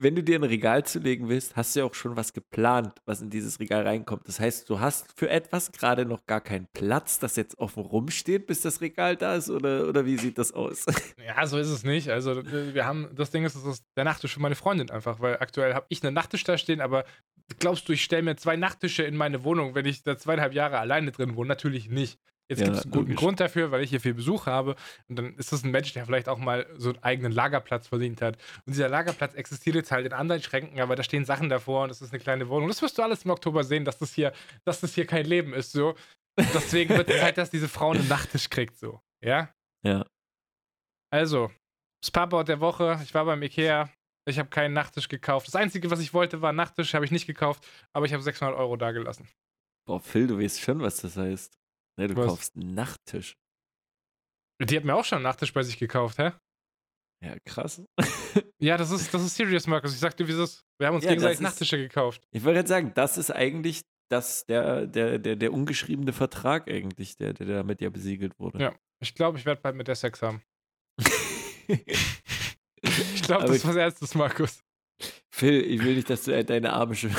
A: Wenn du dir ein Regal zulegen willst, hast du ja auch schon was geplant, was in dieses Regal reinkommt. Das heißt, du hast für etwas gerade noch gar keinen Platz, das jetzt offen rumsteht, bis das Regal da ist? Oder, oder wie sieht das aus? [LAUGHS]
B: Ja, so ist es nicht. Also, wir haben, das Ding ist, das ist der Nachttisch für meine Freundin einfach, weil aktuell habe ich einen Nachttisch da stehen, aber glaubst du, ich stelle mir zwei Nachttische in meine Wohnung, wenn ich da zweieinhalb Jahre alleine drin wohne? Natürlich nicht. Jetzt
A: Ja,
B: gibt es einen guten
A: logisch.
B: Grund dafür, weil ich hier viel Besuch habe. Und dann ist das ein Mensch, der vielleicht auch mal so einen eigenen Lagerplatz verdient hat. Und dieser Lagerplatz existiert jetzt halt in anderen Schränken, aber da stehen Sachen davor und das ist eine kleine Wohnung. Das wirst du alles im Oktober sehen, dass das hier, dass das hier kein Leben ist. So. Deswegen wird [LAUGHS] es Zeit, dass diese Frau einen Nachttisch kriegt. So. Ja?
A: Ja.
B: Also, Spa-Bout der Woche. Ich war beim Ikea. Ich habe keinen Nachttisch gekauft. Das Einzige, was ich wollte, war ein Nachttisch, habe ich nicht gekauft, aber ich habe 600 Euro da gelassen.
A: Boah, Phil, du weißt schon, was das heißt. Ne, du
B: Was?
A: kaufst einen Nachttisch.
B: Die hat mir auch schon einen Nachttisch bei sich gekauft, hä?
A: Ja, krass.
B: Ja, das [LAUGHS] ist, das ist serious, Markus. Ich sag dir, wie es ist. Wir haben uns
A: Ja,
B: gegenseitig
A: das ist-
B: Nachttische gekauft.
A: Ich wollte gerade sagen, das ist eigentlich das, der, der, der, der ungeschriebene Vertrag eigentlich, der, der damit ja besiegelt wurde.
B: Ja. Ich glaube, ich werde bald mit der Sex haben. [LAUGHS] Ich glaube, das ist was Ernstes, Markus.
A: Phil, ich will nicht, dass du deine armische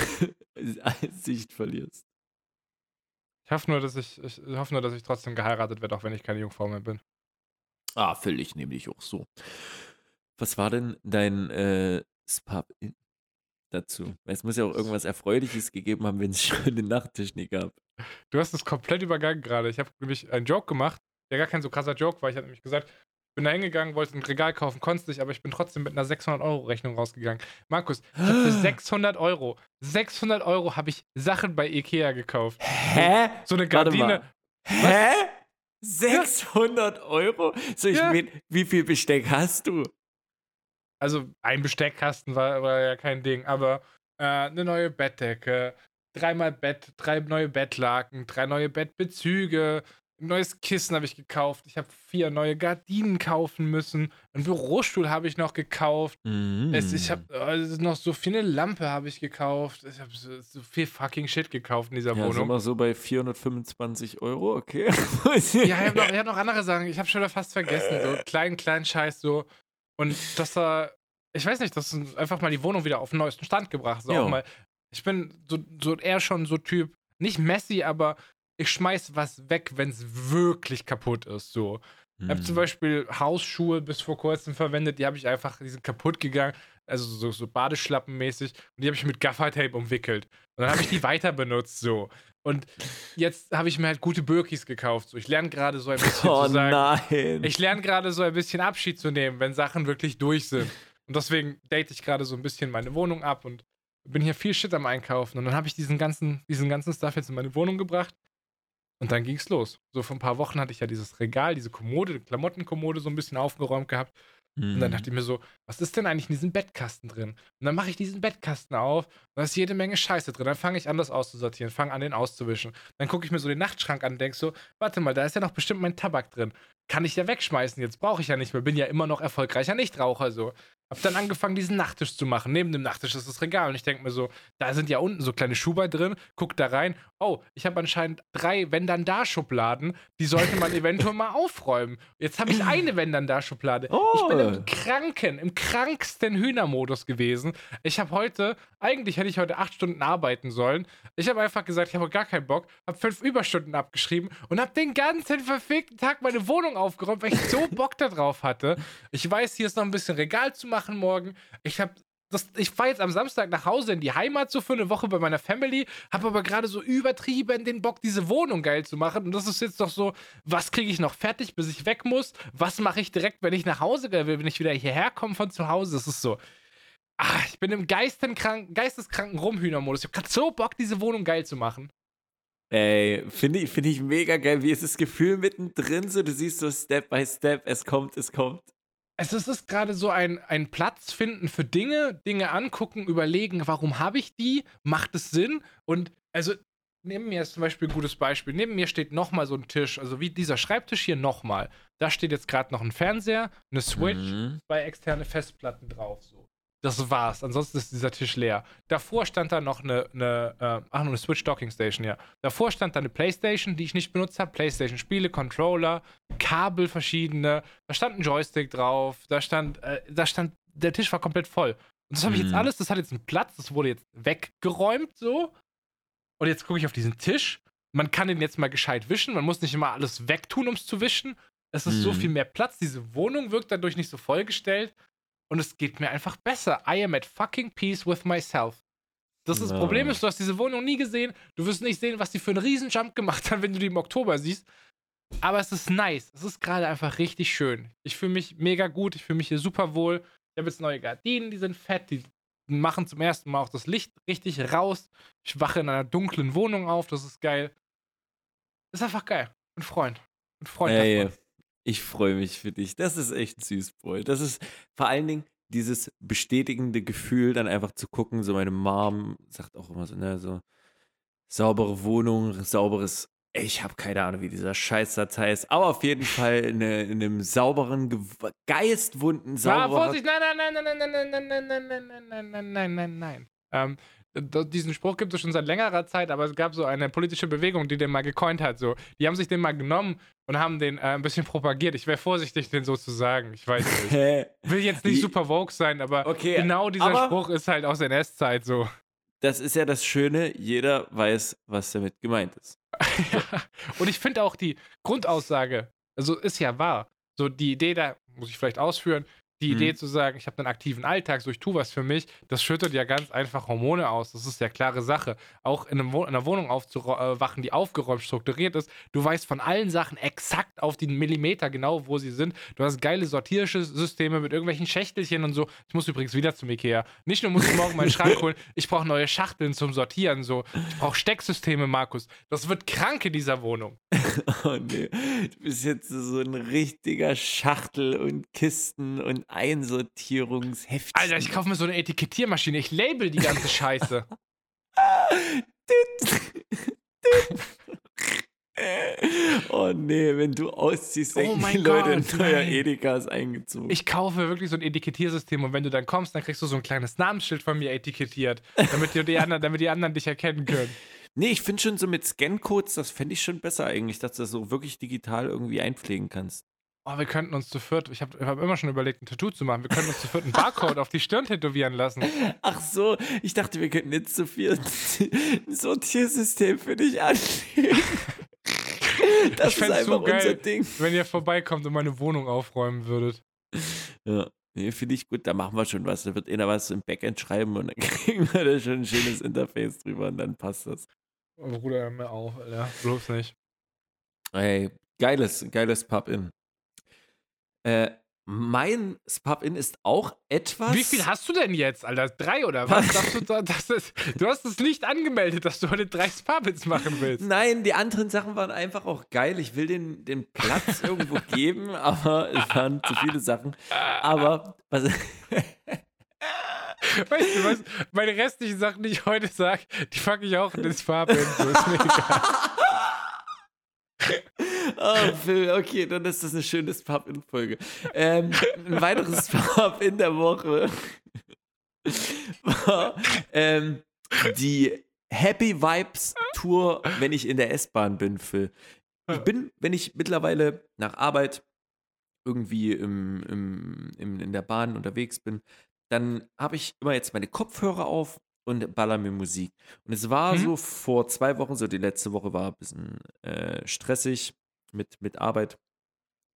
A: [LAUGHS] Sicht verlierst.
B: Ich hoffe nur, dass ich, ich hoffe nur, dass ich trotzdem geheiratet werde, auch wenn ich keine Jungfrau mehr bin.
A: Ah, Phil, ich nehme dich auch so. Was war denn dein äh, Spa dazu? Es muss ja auch irgendwas Erfreuliches gegeben haben, wenn es [LAUGHS] schon den Nachttisch nie gab.
B: Du hast es komplett übergangen gerade. Ich habe nämlich einen Joke gemacht, der gar kein so krasser Joke war. Ich habe nämlich gesagt, bin da hingegangen, wollte ein Regal kaufen, konnte es nicht, aber ich bin trotzdem mit einer 600-Euro-Rechnung rausgegangen. Markus, ich habe für [GASPS] 600 Euro, 600 Euro habe ich Sachen bei Ikea gekauft.
A: Hä?
B: So eine Gardine.
A: Hä? 600 Euro? So, ich
B: Ja.
A: mein, wie viel Besteck hast du?
B: Also ein Besteckkasten war, war ja kein Ding, aber äh, eine neue Bettdecke, dreimal Bett, drei neue Bettlaken, drei neue Bettbezüge, ein neues Kissen habe ich gekauft. Ich habe vier neue Gardinen kaufen müssen. Einen Bürostuhl habe ich noch gekauft. Es, ich habe also noch so viel eine Lampe habe ich gekauft. Ich habe so, so viel fucking Shit gekauft in dieser
A: ja, sind
B: Wohnung.
A: wir so bei 425 Euro, okay.
B: Ja, ich habe noch, [LAUGHS] hab noch andere Sachen. Ich habe schon wieder fast vergessen. So kleinen, kleinen Scheiß so. Und das war, ich weiß nicht, das ist einfach mal die Wohnung wieder auf den neuesten Stand gebracht. So
A: Ja.
B: auch mal, ich bin so, so eher schon so Typ, nicht messy, aber ich schmeiß was weg, wenn es wirklich kaputt ist. So. Ich habe zum Beispiel Hausschuhe bis vor kurzem verwendet, die habe ich einfach, die sind kaputt gegangen, also so, so Badeschlappenmäßig, und die habe ich mit Gaffertape umwickelt. Und dann habe ich die [LAUGHS] weiter benutzt, so. Und jetzt habe ich mir halt gute Birkis gekauft. So. Ich lerne gerade so ein bisschen
A: Oh
B: zu sagen.
A: nein.
B: Ich lerne gerade so ein bisschen Abschied zu nehmen, wenn Sachen wirklich durch sind. Und deswegen date ich gerade so ein bisschen meine Wohnung ab und bin hier viel Shit am Einkaufen. Und dann habe ich diesen ganzen, diesen ganzen Stuff jetzt in meine Wohnung gebracht. Und dann ging's los. So vor ein paar Wochen hatte ich ja dieses Regal, diese Kommode, die Klamottenkommode so ein bisschen aufgeräumt gehabt. Und
A: Mhm.
B: dann dachte ich mir so, was ist denn eigentlich in diesem Bettkasten drin? Und dann mache ich diesen Bettkasten auf und da ist jede Menge Scheiße drin. Dann fange ich an, das auszusortieren, fange an, den auszuwischen. Dann gucke ich mir so den Nachtschrank an und denke so, warte mal, da ist ja noch bestimmt mein Tabak drin. Kann ich ja wegschmeißen, jetzt brauche ich ja nicht mehr, bin ja immer noch erfolgreicher Nichtraucher so. Hab dann angefangen, diesen Nachttisch zu machen. Neben dem Nachttisch ist das Regal und ich denke mir so, da sind ja unten so kleine Schuber drin, guck da rein. Oh, ich habe anscheinend drei wenn dann da Schubladen, die sollte man [LAUGHS] eventuell mal aufräumen. Jetzt habe ich eine wenn dann da Schublade. Ich bin
A: Oh.
B: im kranken, im kranksten Hühnermodus gewesen. Ich habe heute, eigentlich hätte ich heute acht Stunden arbeiten sollen. Ich habe einfach gesagt, ich habe gar keinen Bock, habe fünf Überstunden abgeschrieben und habe den ganzen verfickten Tag meine Wohnung aufgeräumt, weil ich so [LAUGHS] Bock darauf hatte. Ich weiß, hier ist noch ein bisschen Regal zu machen morgen. Ich habe das, ich fahre jetzt am Samstag nach Hause in die Heimat so für eine Woche bei meiner Family, habe aber gerade so übertrieben den Bock, diese Wohnung geil zu machen. Und das ist jetzt doch so, was kriege ich noch fertig, bis ich weg muss? Was mache ich direkt, wenn ich nach Hause will, wenn ich wieder hierher komme von zu Hause? Das ist so. Ah, ich bin im geisteskranken Rumhühnermodus. Ich habe gerade so Bock, diese Wohnung geil zu machen.
A: Ey, finde ich, find ich mega geil. Wie ist das Gefühl mittendrin? So, du siehst so Step by Step, es kommt, es kommt.
B: Es ist, es ist gerade so ein, ein Platz finden für Dinge, Dinge angucken, überlegen, warum habe ich die? Macht es Sinn? Und also neben mir ist zum Beispiel ein gutes Beispiel. Neben mir steht nochmal so ein Tisch, also wie dieser Schreibtisch hier nochmal. Da steht jetzt gerade noch ein Fernseher, eine Switch,
A: Mhm.
B: zwei externe Festplatten drauf. So. Das war's. Ansonsten ist dieser Tisch leer. Davor stand da noch eine, eine äh, ach, nur eine Switch Docking Station, ja. Davor stand da eine Playstation, die ich nicht benutzt habe. Playstation Spiele, Controller, Kabel verschiedene. Da stand ein Joystick drauf. Da stand, äh, da stand, der Tisch war komplett voll. Und das habe ich jetzt
A: Mhm.
B: alles, das hat jetzt einen Platz, das wurde jetzt weggeräumt so. Und jetzt gucke ich auf diesen Tisch. Man kann den jetzt mal gescheit wischen. Man muss nicht immer alles wegtun, um es zu wischen. Es ist so
A: Mhm.
B: viel mehr Platz. Diese Wohnung wirkt dadurch nicht so vollgestellt. Und es geht mir einfach besser. I am at fucking peace with myself. Das, ist, das. Problem ist, du hast diese Wohnung nie gesehen. Du wirst nicht sehen, was die für einen Riesenjump gemacht haben, [LAUGHS] wenn du die im Oktober siehst. Aber es ist nice. Es ist gerade einfach richtig schön. Ich fühle mich mega gut. Ich fühle mich hier super wohl. Ich habe jetzt neue Gardinen, die sind fett. Die machen zum ersten Mal auch das Licht richtig raus. Ich wache in einer dunklen Wohnung auf. Das ist geil. Ist einfach geil. Ein Freund. Ein Freund
A: Ey,
B: davon.
A: Ich freue mich für dich. Das ist echt süß, Boy. Das ist vor allen Dingen, dieses bestätigende Gefühl, dann einfach zu gucken. So meine Mom sagt auch immer so, ne, so saubere Wohnung, sauberes. Ich habe keine Ahnung, wie dieser Scheißdatei ist, aber auf jeden Fall in, eine, in einem sauberen, Ge- geistwunden, sauberen.
B: Vorsicht, nein, nein, nein, nein, nein, nein, nein, nein, nein, nein, nein, nein, nein, nein, nein. Ähm, diesen Spruch gibt es schon seit längerer Zeit, aber es gab so eine politische Bewegung, die den mal gecoint hat. So. Die haben sich den mal genommen und haben den äh, ein bisschen propagiert. Ich wäre vorsichtig, den so zu sagen. Ich weiß nicht. [LAUGHS] Will jetzt nicht super woke sein, aber
A: Okay,
B: genau dieser
A: aber-
B: Spruch ist halt aus NS-Zeit so.
A: Das ist ja das Schöne, jeder weiß, was damit gemeint ist. [LAUGHS]
B: Ja. Und ich finde auch die Grundaussage, also ist ja wahr. So die Idee da, muss ich vielleicht ausführen, die
A: Mhm.
B: Idee zu sagen, ich habe einen aktiven Alltag, so ich tue was für mich, das schüttet ja ganz einfach Hormone aus. Das ist ja klare Sache. Auch in, einem Wo in einer Wohnung aufzuwachen, die aufgeräumt strukturiert ist, du weißt von allen Sachen exakt auf den Millimeter genau, wo sie sind. Du hast geile Sortiersysteme mit irgendwelchen Schächtelchen und so. Ich muss übrigens wieder zum Ikea. Nicht nur muss ich morgen meinen Schrank [LAUGHS] holen, ich brauche neue Schachteln zum Sortieren. So. Ich brauche Stecksysteme, Markus. Das wird krank in dieser Wohnung. [LAUGHS]
A: Oh nee, du bist jetzt so ein richtiger Schachtel- und Kisten- und Einsortierungsheft.
B: Alter, ich kaufe mir so eine Etikettiermaschine. Ich label die ganze Scheiße. [LAUGHS]
A: Oh nee, wenn du ausziehst,
B: Oh
A: denken
B: mein
A: die Leute, ein neuer. Edeka ist eingezogen.
B: Ich kaufe wirklich so ein Etikettiersystem und wenn du dann kommst, dann kriegst du so ein kleines Namensschild von mir etikettiert, damit die, die, anderen, damit die anderen dich erkennen können.
A: Nee, ich finde schon so mit Scancodes, das fände ich schon besser eigentlich, dass du das so wirklich digital irgendwie einpflegen kannst.
B: Oh, wir könnten uns zu viert, ich habe hab immer schon überlegt, ein Tattoo zu machen. Wir könnten uns zu viert einen Barcode auf die Stirn tätowieren lassen. [LAUGHS]
A: Ach so, ich dachte, wir könnten jetzt so viel ein Sortiersystem für dich anlegen. [LAUGHS] Das
B: Ich
A: ist einfach
B: so geil.
A: unser Ding.
B: Wenn ihr vorbeikommt und meine Wohnung aufräumen würdet.
A: Ja, nee, finde ich gut, da machen wir schon was. Da wird einer was im Backend schreiben und dann [LAUGHS] kriegen wir da schon ein schönes Interface drüber und dann passt das.
B: Bruder, mir auf, Alter. Bloß nicht.
A: Ey, geiles, geiles Pub-In. Äh, mein Pub-In ist auch etwas.
B: Wie viel hast du denn jetzt, Alter? Drei oder was? Du, da- das ist, du hast es nicht angemeldet, dass du heute drei Sparbits machen willst.
A: Nein, die anderen Sachen waren einfach auch geil. Ich will den, den Platz irgendwo geben, [LAUGHS] aber es waren zu viele Sachen. Aber was, [LAUGHS]
B: Weißt du was? Meine restlichen Sachen, die ich heute sage, die packe ich auch in das egal.
A: Oh, Phil, okay, dann ist das eine schöne Pub-In-Folge. Ähm, ein weiteres Pub in der Woche war ähm, die Happy Vibes Tour, wenn ich in der S-Bahn bin, Phil. Ich bin, wenn ich mittlerweile nach Arbeit irgendwie im, im, im, in der Bahn unterwegs bin, dann habe ich immer jetzt meine Kopfhörer auf und baller mir Musik. Und es war
B: Mhm.
A: so vor zwei Wochen, so die letzte Woche war ein bisschen äh, stressig mit, mit Arbeit.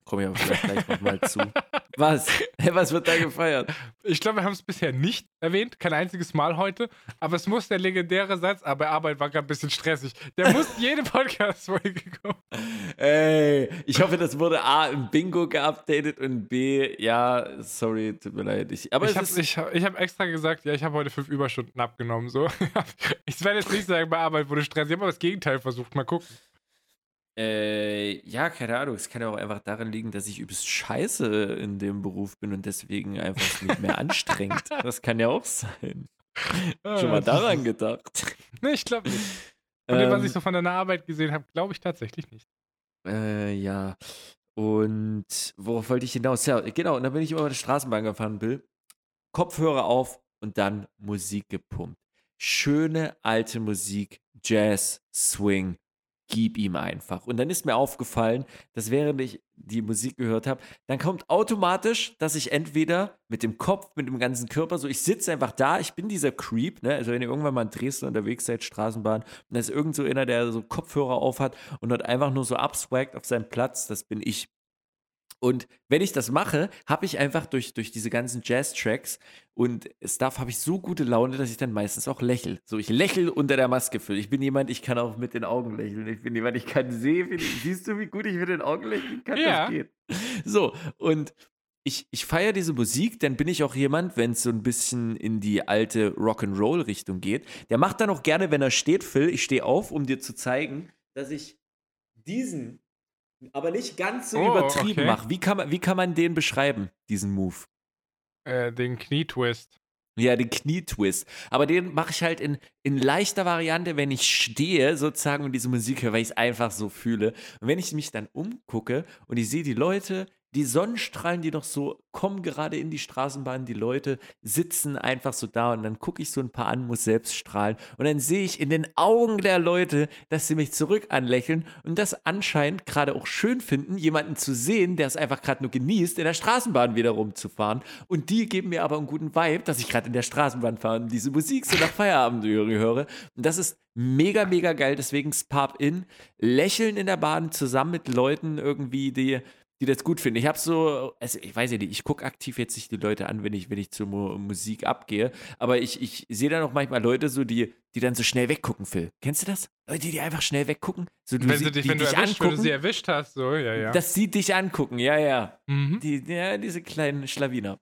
A: Komme ich aber vielleicht gleich nochmal zu. [LAUGHS] Was? Was wird da gefeiert?
B: Ich glaube, wir haben es bisher nicht erwähnt, kein einziges Mal heute, aber es muss der legendäre Satz, aber Arbeit war gerade ein bisschen stressig. Der muss [LAUGHS] jede Podcast-Folge kommen.
A: Ey, ich hoffe, das wurde A im Bingo geupdatet und B, ja, sorry, tut mir leid. Ich, aber
B: ich habe hab- ich hab extra gesagt, ja, ich habe heute fünf Überstunden abgenommen. So. [LAUGHS] Ich werde jetzt nicht sagen, bei Arbeit wurde stressig. Ich habe aber das Gegenteil versucht. Mal gucken.
A: Äh, ja, keine Ahnung. Es kann ja auch einfach daran liegen, dass ich übelst scheiße in dem Beruf bin und deswegen einfach nicht mehr anstrengt. [LAUGHS] Das kann ja auch sein. Schon mal daran gedacht. [LAUGHS]
B: Nee, ich glaube nicht. Von dem, was
A: Ähm,
B: ich so von deiner Arbeit gesehen habe, glaube ich tatsächlich nicht.
A: Äh, ja. Und worauf wollte ich hinaus? Ja, genau. Und dann bin ich immer mit der Straßenbahn gefahren, Bill. Kopfhörer auf und dann Musik gepumpt. Schöne alte Musik, Jazz, Swing. Gib ihm einfach. Und dann ist mir aufgefallen, dass während ich die Musik gehört habe, dann kommt automatisch, dass ich entweder mit dem Kopf, mit dem ganzen Körper, so ich sitze einfach da, ich bin dieser Creep, ne? Also wenn ihr irgendwann mal in Dresden unterwegs seid, Straßenbahn, und da ist irgend so einer, der so Kopfhörer auf hat und dort einfach nur so abswagt auf seinem Platz, das bin ich. Und wenn ich das mache, habe ich einfach durch, durch diese ganzen Jazz-Tracks und Stuff habe ich so gute Laune, dass ich dann meistens auch lächle. So, ich lächle unter der Maske für. Ich bin jemand, ich kann auch mit den Augen lächeln. Ich bin jemand, ich kann sehen. Siehst du, wie gut ich mit den Augen lächeln kann?
B: Ja.
A: Das geht. So, und ich, ich feiere diese Musik, dann bin ich auch jemand, wenn es so ein bisschen in die alte Rock'n'Roll-Richtung geht. Der macht dann auch gerne, wenn er steht, Phil, ich stehe auf, um dir zu zeigen, dass ich diesen, aber nicht ganz so
B: Oh,
A: übertrieben
B: okay.
A: mache. Wie kann, man, wie kann man den beschreiben, diesen Move?
B: Äh, den Knietwist.
A: Ja, den Knietwist. Aber den mache ich halt in, in leichter Variante, wenn ich stehe, sozusagen, und diese Musik höre, weil ich es einfach so fühle. Und wenn ich mich dann umgucke und ich sehe die Leute, die Sonnenstrahlen, die noch so kommen gerade in die Straßenbahn, die Leute sitzen einfach so da und dann gucke ich so ein paar an, muss selbst strahlen. Und dann sehe ich in den Augen der Leute, dass sie mich zurück anlächeln und das anscheinend gerade auch schön finden, jemanden zu sehen, der es einfach gerade nur genießt, in der Straßenbahn wieder rumzufahren. Und die geben mir aber einen guten Vibe, dass ich gerade in der Straßenbahn fahre und diese Musik so nach Feierabend höre. Und das ist mega, mega geil, deswegen Pub In, lächeln in der Bahn zusammen mit Leuten irgendwie, die die das gut finden. Ich habe so, also ich weiß ja nicht, ich gucke aktiv jetzt nicht die Leute an, wenn ich, wenn ich zur Mu Musik abgehe, aber ich, ich sehe da noch manchmal Leute so, die, die dann so schnell weggucken, Phil. Kennst du das? Leute, die einfach schnell weggucken. So,
B: du wenn, sie, dich, wenn du dich erwischt, angucken, wenn du sie erwischt hast, so, ja, ja.
A: Dass sie dich angucken, ja, ja. Mhm. Die, ja, diese kleinen Schlawiner.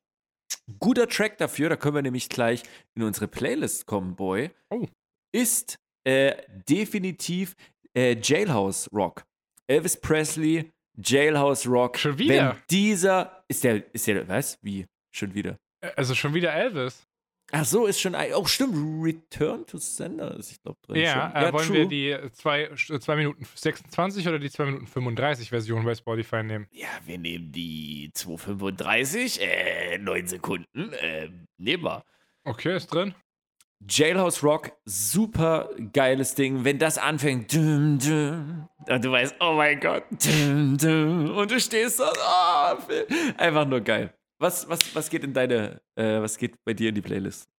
A: Guter Track dafür, da können wir nämlich gleich in unsere Playlist kommen, Boy.
B: Oh.
A: Ist äh, definitiv äh, Jailhouse Rock. Elvis Presley, Jailhouse Rock.
B: Schon wieder?
A: Wenn dieser. Ist der. Ist der. Was? Wie? Schon wieder?
B: Also schon wieder Elvis.
A: Ach so, ist schon. Oh, stimmt. Return to Sender ist, ich glaube, drin.
B: Ja, äh, ja wollen true. wir die 2 Minuten 26 oder die 2 Minuten 35 Version bei Spotify nehmen?
A: Ja, wir nehmen die 2,35. Äh, 9 Sekunden. Äh, nehmen wir.
B: Okay, ist drin.
A: Jailhouse Rock, super geiles Ding. Wenn das anfängt, dum, dum, und du weißt, oh mein Gott, dum, dum, und du stehst da, oh, einfach nur geil. Was, was, was geht in deine, äh, was geht bei dir in die Playlist?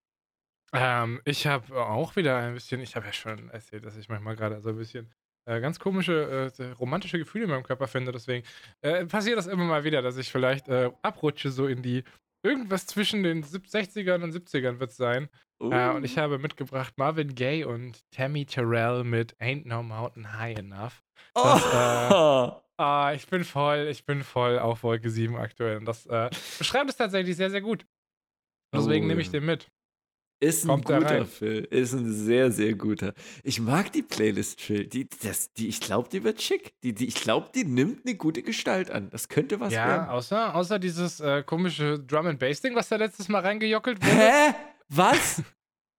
B: Ähm, ich habe auch wieder ein bisschen, ich habe ja schon erzählt, dass ich manchmal gerade so ein bisschen äh, ganz komische, äh, romantische Gefühle in meinem Körper finde. Deswegen äh, passiert das immer mal wieder, dass ich vielleicht äh, abrutsche so in die irgendwas zwischen den 60ern und 70ern wird es sein. Uh. Äh, und ich uh. habe mitgebracht Marvin Gaye und Tammy Terrell mit Ain't No Mountain High Enough. Das, oh. äh, ah, ich bin voll, ich bin voll auf Wolke 7 aktuell. Und das äh, beschreibt es tatsächlich sehr, sehr gut. Deswegen oh. nehme ich den mit.
A: Ist ein guter Phil. Ist ein sehr, sehr guter. Ich mag die Playlist, Phil. Die, das, die, ich glaube, die wird schick. Die, die, ich glaube, die nimmt eine gute Gestalt an. Das könnte was
B: ja,
A: werden.
B: Ja, außer, außer dieses äh, komische Drum and Bass Ding, was da letztes Mal reingejockelt wurde.
A: Hä? Was?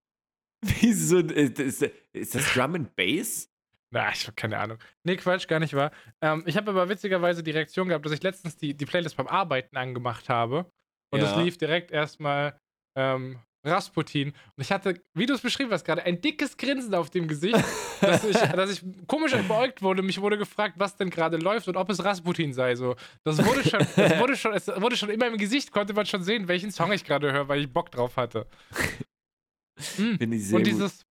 A: [LAUGHS] Wieso? Ist, ist das Drum and Bass?
B: Na, ich habe keine Ahnung. Nee, Quatsch, gar nicht wahr. Ähm, ich habe aber witzigerweise die Reaktion gehabt, dass ich letztens die, die Playlist beim Arbeiten angemacht habe. Und es lief direkt erstmal ähm, Rasputin. Und ich hatte, wie du es beschrieben hast gerade, ein dickes Grinsen auf dem Gesicht, dass ich, [LAUGHS] dass ich komisch beäugt wurde. Mich wurde gefragt, was denn gerade läuft und ob es Rasputin sei. So, das wurde schon, [LAUGHS] das wurde schon, es wurde schon immer im Gesicht, konnte man schon sehen, welchen Song ich gerade höre, weil ich Bock drauf hatte.
A: Mhm. [LAUGHS] Finde ich sehr
B: und dieses,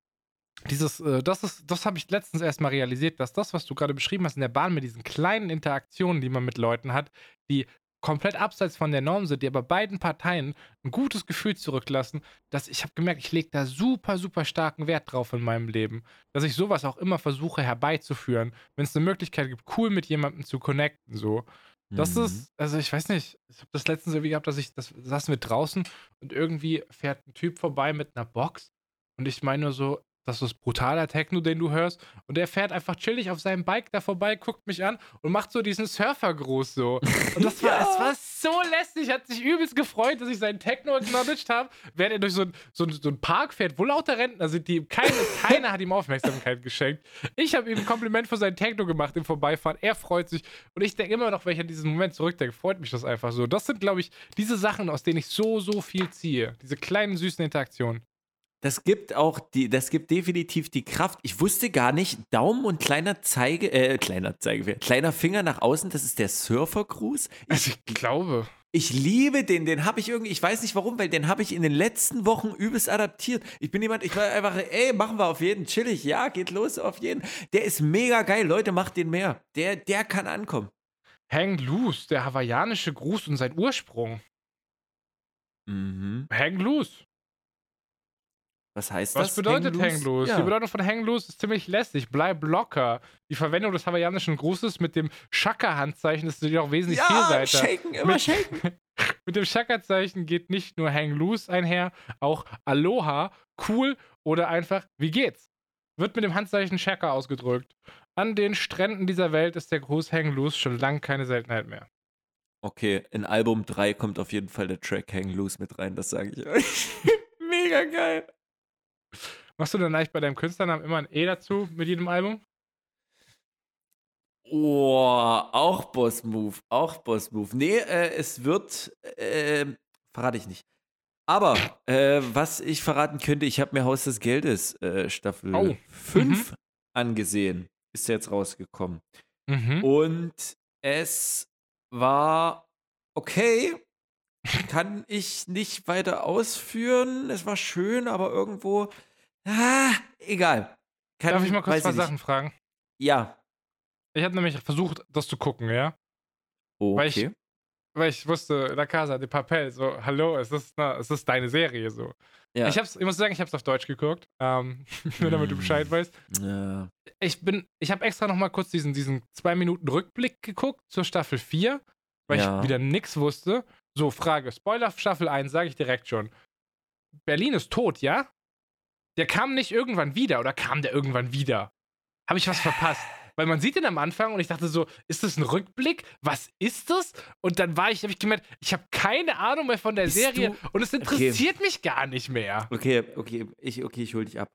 B: dieses, äh, das ist, das habe ich letztens erst mal realisiert, dass das, was du gerade beschrieben hast in der Bahn mit diesen kleinen Interaktionen, die man mit Leuten hat, die komplett abseits von der Norm sind, die aber beiden Parteien ein gutes Gefühl zurücklassen, dass ich habe gemerkt, ich lege da super, super starken Wert drauf in meinem Leben, dass ich sowas auch immer versuche herbeizuführen, wenn es eine Möglichkeit gibt, cool mit jemandem zu connecten, so. Das mhm. ist, also ich weiß nicht, ich habe das letztens irgendwie gehabt, dass ich, das saßen wir draußen und irgendwie fährt ein Typ vorbei mit einer Box und ich meine nur so, das ist brutaler Techno, den du hörst. Und er fährt einfach chillig auf seinem Bike da vorbei, guckt mich an und macht so diesen Surfergruß so. [LAUGHS] Und das war, ja. das war so lästig. Hat sich übelst gefreut, dass ich seinen Techno acknowledged habe, während er durch so, so, so einen Park fährt, wo lauter Rentner sind, die keine, [LAUGHS] keiner hat ihm Aufmerksamkeit geschenkt. Ich habe ihm ein Kompliment für seinen Techno gemacht im Vorbeifahren. Er freut sich. Und ich denke immer noch, wenn ich an diesen Moment zurückdenke, freut mich das einfach so. Das sind, glaube ich, diese Sachen, aus denen ich so, so viel ziehe. Diese kleinen, süßen Interaktionen
A: das gibt auch die, das gibt definitiv die Kraft. Ich wusste gar nicht, Daumen und kleiner Zeige, äh, kleiner Zeige, kleiner Finger nach außen, das ist der Surfergruß.
B: Ich, also ich glaube.
A: Ich liebe den, den habe ich irgendwie, ich weiß nicht warum, weil den habe ich in den letzten Wochen übelst adaptiert. Ich bin jemand, ich war einfach, ey, machen wir auf jeden, chillig, ja, geht los auf jeden. Der ist mega geil, Leute, macht den mehr. Der, der kann ankommen.
B: Hang loose, der hawaiianische Gruß und sein Ursprung.
A: Mhm.
B: Hang loose.
A: Was heißt
B: Was
A: das?
B: bedeutet Hang Loose? Ja. Die Bedeutung von Hang Loose ist ziemlich lästig. Bleib locker. Die Verwendung des hawaiianischen Grußes mit dem Shaka-Handzeichen ist natürlich auch wesentlich
A: ja,
B: vielseitiger.
A: shaken, immer mit, shaken. [LAUGHS]
B: mit dem Shaka-Zeichen geht nicht nur Hang Loose einher, auch Aloha, cool oder einfach Wie geht's? Wird mit dem Handzeichen Shaka ausgedrückt. An den Stränden dieser Welt ist der Gruß Hang Loose schon lang keine Seltenheit mehr.
A: Okay, in Album 3 kommt auf jeden Fall der Track Hang Loose mit rein, das sage ich euch. [LAUGHS] Mega geil.
B: Machst du dann eigentlich bei deinem Künstlernamen immer ein E dazu mit jedem Album?
A: Oh, auch Boss-Move, auch Boss-Move. Nee, äh, es wird, äh, verrate ich nicht. Aber, äh, was ich verraten könnte, ich habe mir Haus des Geldes äh, Staffel
B: Oh,
A: 5 angesehen. Ist jetzt rausgekommen.
B: Mhm.
A: Und es war okay. Kann ich nicht weiter ausführen. Es war schön, aber irgendwo. Ah, egal. Kann,
B: Darf ich mal kurz zwei
A: ich nicht.
B: Sachen fragen?
A: Ja.
B: Ich habe nämlich versucht, das zu gucken, ja? Weil ich-
A: Okay.
B: Weil ich wusste, La Casa de Papel, so, hallo, es ist, na, es ist deine Serie, so.
A: ja.
B: Ich, hab's, ich muss sagen, ich habe es auf Deutsch geguckt, ähm, [LAUGHS] nur damit du Bescheid
A: Mm.
B: weißt.
A: ja.
B: Ich bin, ich habe extra noch mal kurz diesen, diesen zwei Minuten Rückblick geguckt zur Staffel 4, weil
A: Ja.
B: ich wieder nix wusste. So, Frage, Spoiler Staffel 1, sage ich direkt schon. Berlin ist tot, ja? Der kam nicht irgendwann wieder oder kam der irgendwann wieder? Habe ich was verpasst? Weil man sieht ihn am Anfang und ich dachte so, ist das ein Rückblick? Was ist das? Und dann war ich, habe ich gemerkt, ich habe keine Ahnung mehr von der
A: Bist
B: Serie
A: du-
B: und es interessiert mich gar nicht mehr.
A: Okay, okay, ich, okay, ich hol dich ab.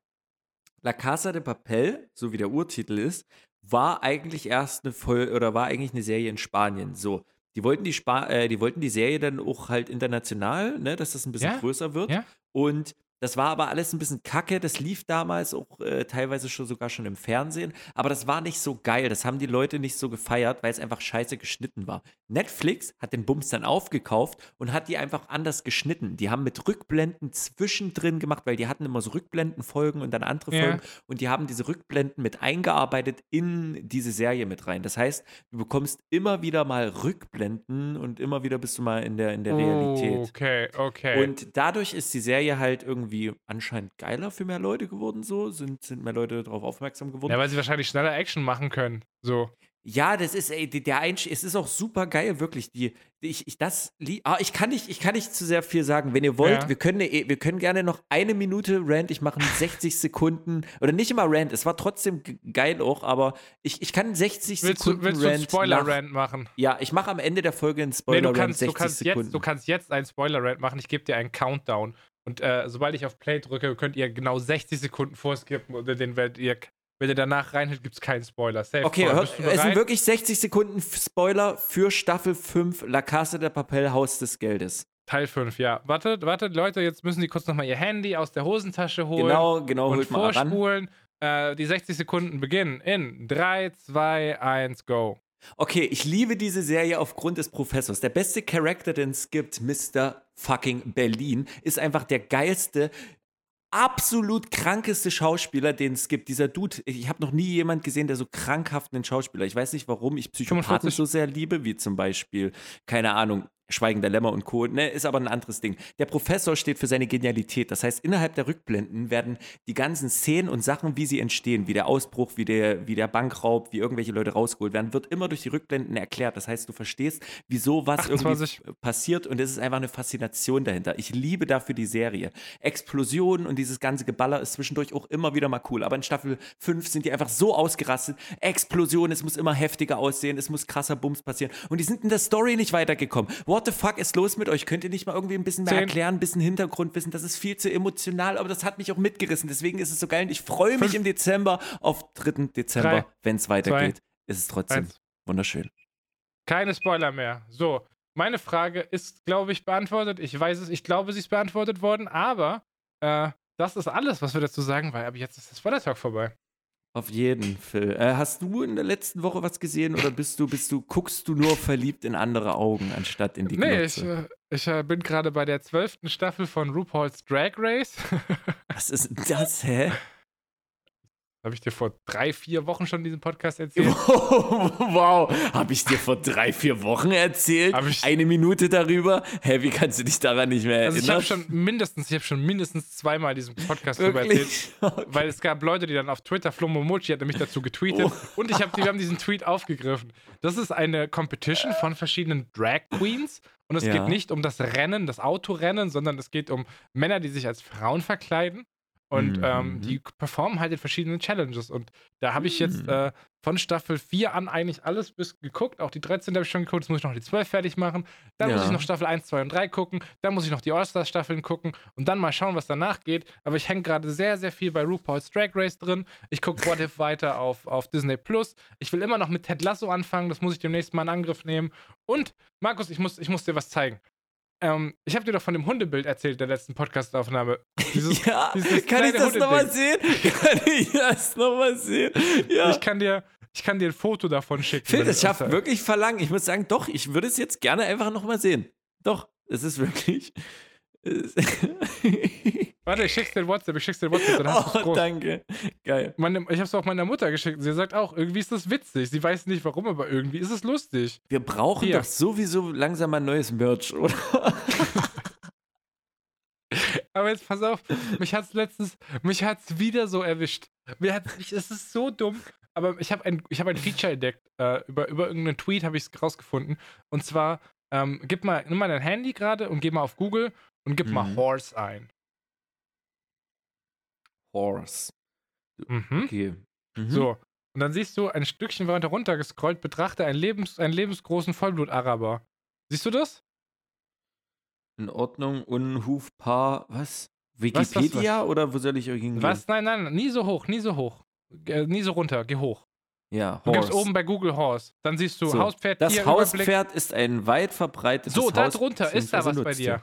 A: La Casa de Papel, so wie der Urtitel ist, war eigentlich erst eine Voll oder war eigentlich eine Serie in Spanien. So, die wollten die, Spa äh, die wollten die Serie dann auch halt international, ne, dass das ein bisschen
B: Ja,
A: größer wird.
B: ja.
A: Und das war aber alles ein bisschen kacke. Das lief damals auch äh, teilweise schon sogar schon im Fernsehen. Aber das war nicht so geil. Das haben die Leute nicht so gefeiert, weil es einfach scheiße geschnitten war. Netflix hat den Bums dann aufgekauft und hat die einfach anders geschnitten. Die haben mit Rückblenden zwischendrin gemacht, weil die hatten immer so Rückblendenfolgen und dann andere
B: Ja.
A: Folgen. Und die haben diese Rückblenden mit eingearbeitet in diese Serie mit rein. Das heißt, du bekommst immer wieder mal Rückblenden und immer wieder bist du mal in der, in der Realität.
B: Okay, okay.
A: Und dadurch ist die Serie halt irgendwie anscheinend geiler für mehr Leute geworden, so. Sind, sind mehr Leute darauf aufmerksam geworden.
B: ja, weil sie wahrscheinlich schneller Action machen können. So.
A: Ja, das ist, ey, der Einstieg, es ist auch super geil, wirklich. Die, ich, ich, das, ah, ich kann nicht, ich kann nicht zu sehr viel sagen. Wenn ihr wollt,
B: Ja.
A: wir können, eh- wir können gerne noch eine Minute Rant, ich mache 60 [LAUGHS] Sekunden, oder nicht immer Rant, es war trotzdem geil auch, aber ich, ich kann 60
B: Willst
A: Sekunden
B: du, willst du einen
A: Rant
B: Spoiler-Rant machen?
A: Ja, ich mache am Ende der Folge einen
B: Nee,
A: Spoiler-Rant,
B: du kannst,
A: 60
B: du, kannst
A: Sekunden.
B: jetzt, du kannst jetzt einen Spoiler-Rant machen. Ich gebe dir einen Countdown. Und äh, sobald ich auf Play drücke, könnt ihr genau 60 Sekunden vorskippen. Und den werdet ihr, wenn ihr danach reinhört, gibt es keinen Spoiler. Safe
A: Okay, hört, es sind wirklich 60 Sekunden Spoiler für Staffel 5 La Casa de Papel Haus des Geldes.
B: Teil 5, ja. Wartet, wartet, Leute, jetzt müssen die kurz nochmal ihr Handy aus der Hosentasche holen.
A: Genau, genau,
B: und
A: holt mal ran.
B: vorspulen. Äh, die 60 Sekunden beginnen in 3, 2, 1, go.
A: Okay, ich liebe diese Serie aufgrund des Professors. Der beste Charakter, den es gibt, Mr. fucking Berlin, ist einfach der geilste, absolut krankeste Schauspieler, den es gibt. Dieser Dude, ich habe noch nie jemand gesehen, der so krankhaft einen Schauspieler. Ich weiß nicht, warum ich Psychopathen
B: 45.
A: so sehr liebe, wie zum Beispiel, keine Ahnung, Schweigen der Lämmer und Co. Ne, ist aber ein anderes Ding. Der Professor steht für seine Genialität. Das heißt, innerhalb der Rückblenden werden die ganzen Szenen und Sachen, wie sie entstehen, wie der Ausbruch, wie der, wie der Bankraub, wie irgendwelche Leute rausgeholt werden, wird immer durch die Rückblenden erklärt. Das heißt, du verstehst, wieso was
B: 28.
A: irgendwie passiert und es ist einfach eine Faszination dahinter. Ich liebe dafür die Serie. Explosionen und dieses ganze Geballer ist zwischendurch auch immer wieder mal cool. Aber in Staffel 5 sind die einfach so ausgerastet. Explosionen, es muss immer heftiger aussehen, es muss krasser Bums passieren. Und die sind in der Story nicht weitergekommen. What the fuck ist los mit euch? Könnt ihr nicht mal irgendwie ein bisschen mehr
B: Zehn.
A: erklären, ein bisschen Hintergrundwissen? Das ist viel zu emotional, aber das hat mich auch mitgerissen. Deswegen ist es so geil und ich freue mich
B: Fünf.
A: im Dezember auf 3. Dezember, wenn es weitergeht. Ist es trotzdem
B: Eins.
A: wunderschön.
B: Keine Spoiler mehr. So, meine Frage ist, glaube ich, beantwortet. Ich weiß es, ich glaube, sie ist beantwortet worden, aber äh, das ist alles, was wir dazu sagen, weil ab jetzt ist das Spoiler-Talk vorbei.
A: Auf jeden, Phil. Äh, hast du in der letzten Woche was gesehen oder bist du, bist du, guckst du nur verliebt in andere Augen, anstatt in die
B: nee, ich,
A: Glotze?
B: äh, ich äh, bin gerade bei der zwölften Staffel von RuPaul's Drag Race.
A: Was ist das, hä? [LAUGHS]
B: Habe ich dir vor drei, vier Wochen schon diesen Podcast [LAUGHS] erzählt?
A: wow, habe ich dir vor drei, vier Wochen erzählt?
B: Hab ich-
A: Eine Minute darüber? Hä, wie kannst du dich daran nicht mehr
B: Also ich
A: erinnern?
B: habe schon mindestens, ich habe schon mindestens zweimal diesen Podcast darüber erzählt.
A: Wirklich?
B: Weil es gab Leute, die dann auf Twitter, Flo Momochi hat nämlich dazu getweetet
A: Oh.
B: und ich hab, die haben diesen Tweet aufgegriffen. Das ist eine Competition von verschiedenen Drag Queens und es
A: Ja.
B: geht nicht um das Rennen, das Autorennen, sondern es geht um Männer, die sich als Frauen verkleiden und
A: Mhm.
B: ähm, die performen halt in verschiedenen Challenges und da habe ich jetzt
A: Mhm.
B: äh, von Staffel 4 an eigentlich alles bis geguckt. Auch die 13 habe ich schon geguckt. Jetzt muss ich noch die 12 fertig machen. Dann muss
A: Ja.
B: ich noch Staffel 1, 2 und 3 gucken. Dann muss ich noch die All-Star-Staffeln gucken und dann mal schauen, was danach geht. Aber ich hänge gerade sehr, sehr viel bei RuPaul's Drag Race drin. Ich gucke What If weiter auf, auf Disney Plus. Ich will immer noch mit Ted Lasso anfangen. Das muss ich demnächst mal in Angriff nehmen. Und, Markus, ich muss, ich muss dir was zeigen. Ähm, ich habe dir doch von dem Hundebild erzählt, der letzten Podcast-Aufnahme. [LAUGHS] Dieses-
A: ja,
B: dieses
A: kann ich das nochmal sehen? Kann ich das nochmal sehen? Ja.
B: Ich kann dir, ich kann dir ein Foto davon schicken.
A: Phil,
B: du-
A: schafft wirklich Verlangen. Ich muss sagen, doch, ich würde es jetzt gerne einfach nochmal sehen. Doch, es ist wirklich. [LAUGHS]
B: Warte, ich schick's dir WhatsApp, ich schick's dir WhatsApp, dann hast
A: oh, danke. Geil.
B: Meine, ich hab's auch meiner Mutter geschickt. Sie sagt auch, irgendwie ist das witzig. Sie weiß nicht warum, aber irgendwie ist es lustig.
A: Wir brauchen
B: Hier.
A: doch sowieso langsam mal neues Merch, oder? [LAUGHS]
B: Aber jetzt pass auf, mich hat's letztens, mich hat's wieder so erwischt. Mir hat's, ich, es ist so dumm. Aber ich habe ein, ich hab ein Feature entdeckt. Äh, über, über irgendeinen Tweet habe ich es rausgefunden. Und zwar, ähm, gib mal, nimm mal dein Handy gerade und geh mal auf Google und gib mal
A: Mhm.
B: Horse ein.
A: Horse.
B: Mhm.
A: Okay. Mhm.
B: So. Und dann siehst du ein Stückchen weiter runtergescrollt, betrachte einen, Lebens, einen lebensgroßen Vollblut-Araber. Siehst du das?
A: In Ordnung. Unhufpaar. Was?
B: was,
A: Wikipedia oder wo soll ich hingehen?
B: Was? Nein, nein, nie so hoch, nie so hoch. Äh, nie so runter, geh hoch.
A: Ja,
B: Du gibst
A: Horse.
B: oben bei Google Horse. Dann siehst du
A: So,
B: Hauspferd,
A: Das
B: Tier, Überblick.
A: Hauspferd ist ein weit verbreitetes
B: So, da drunter ist da was bei dir.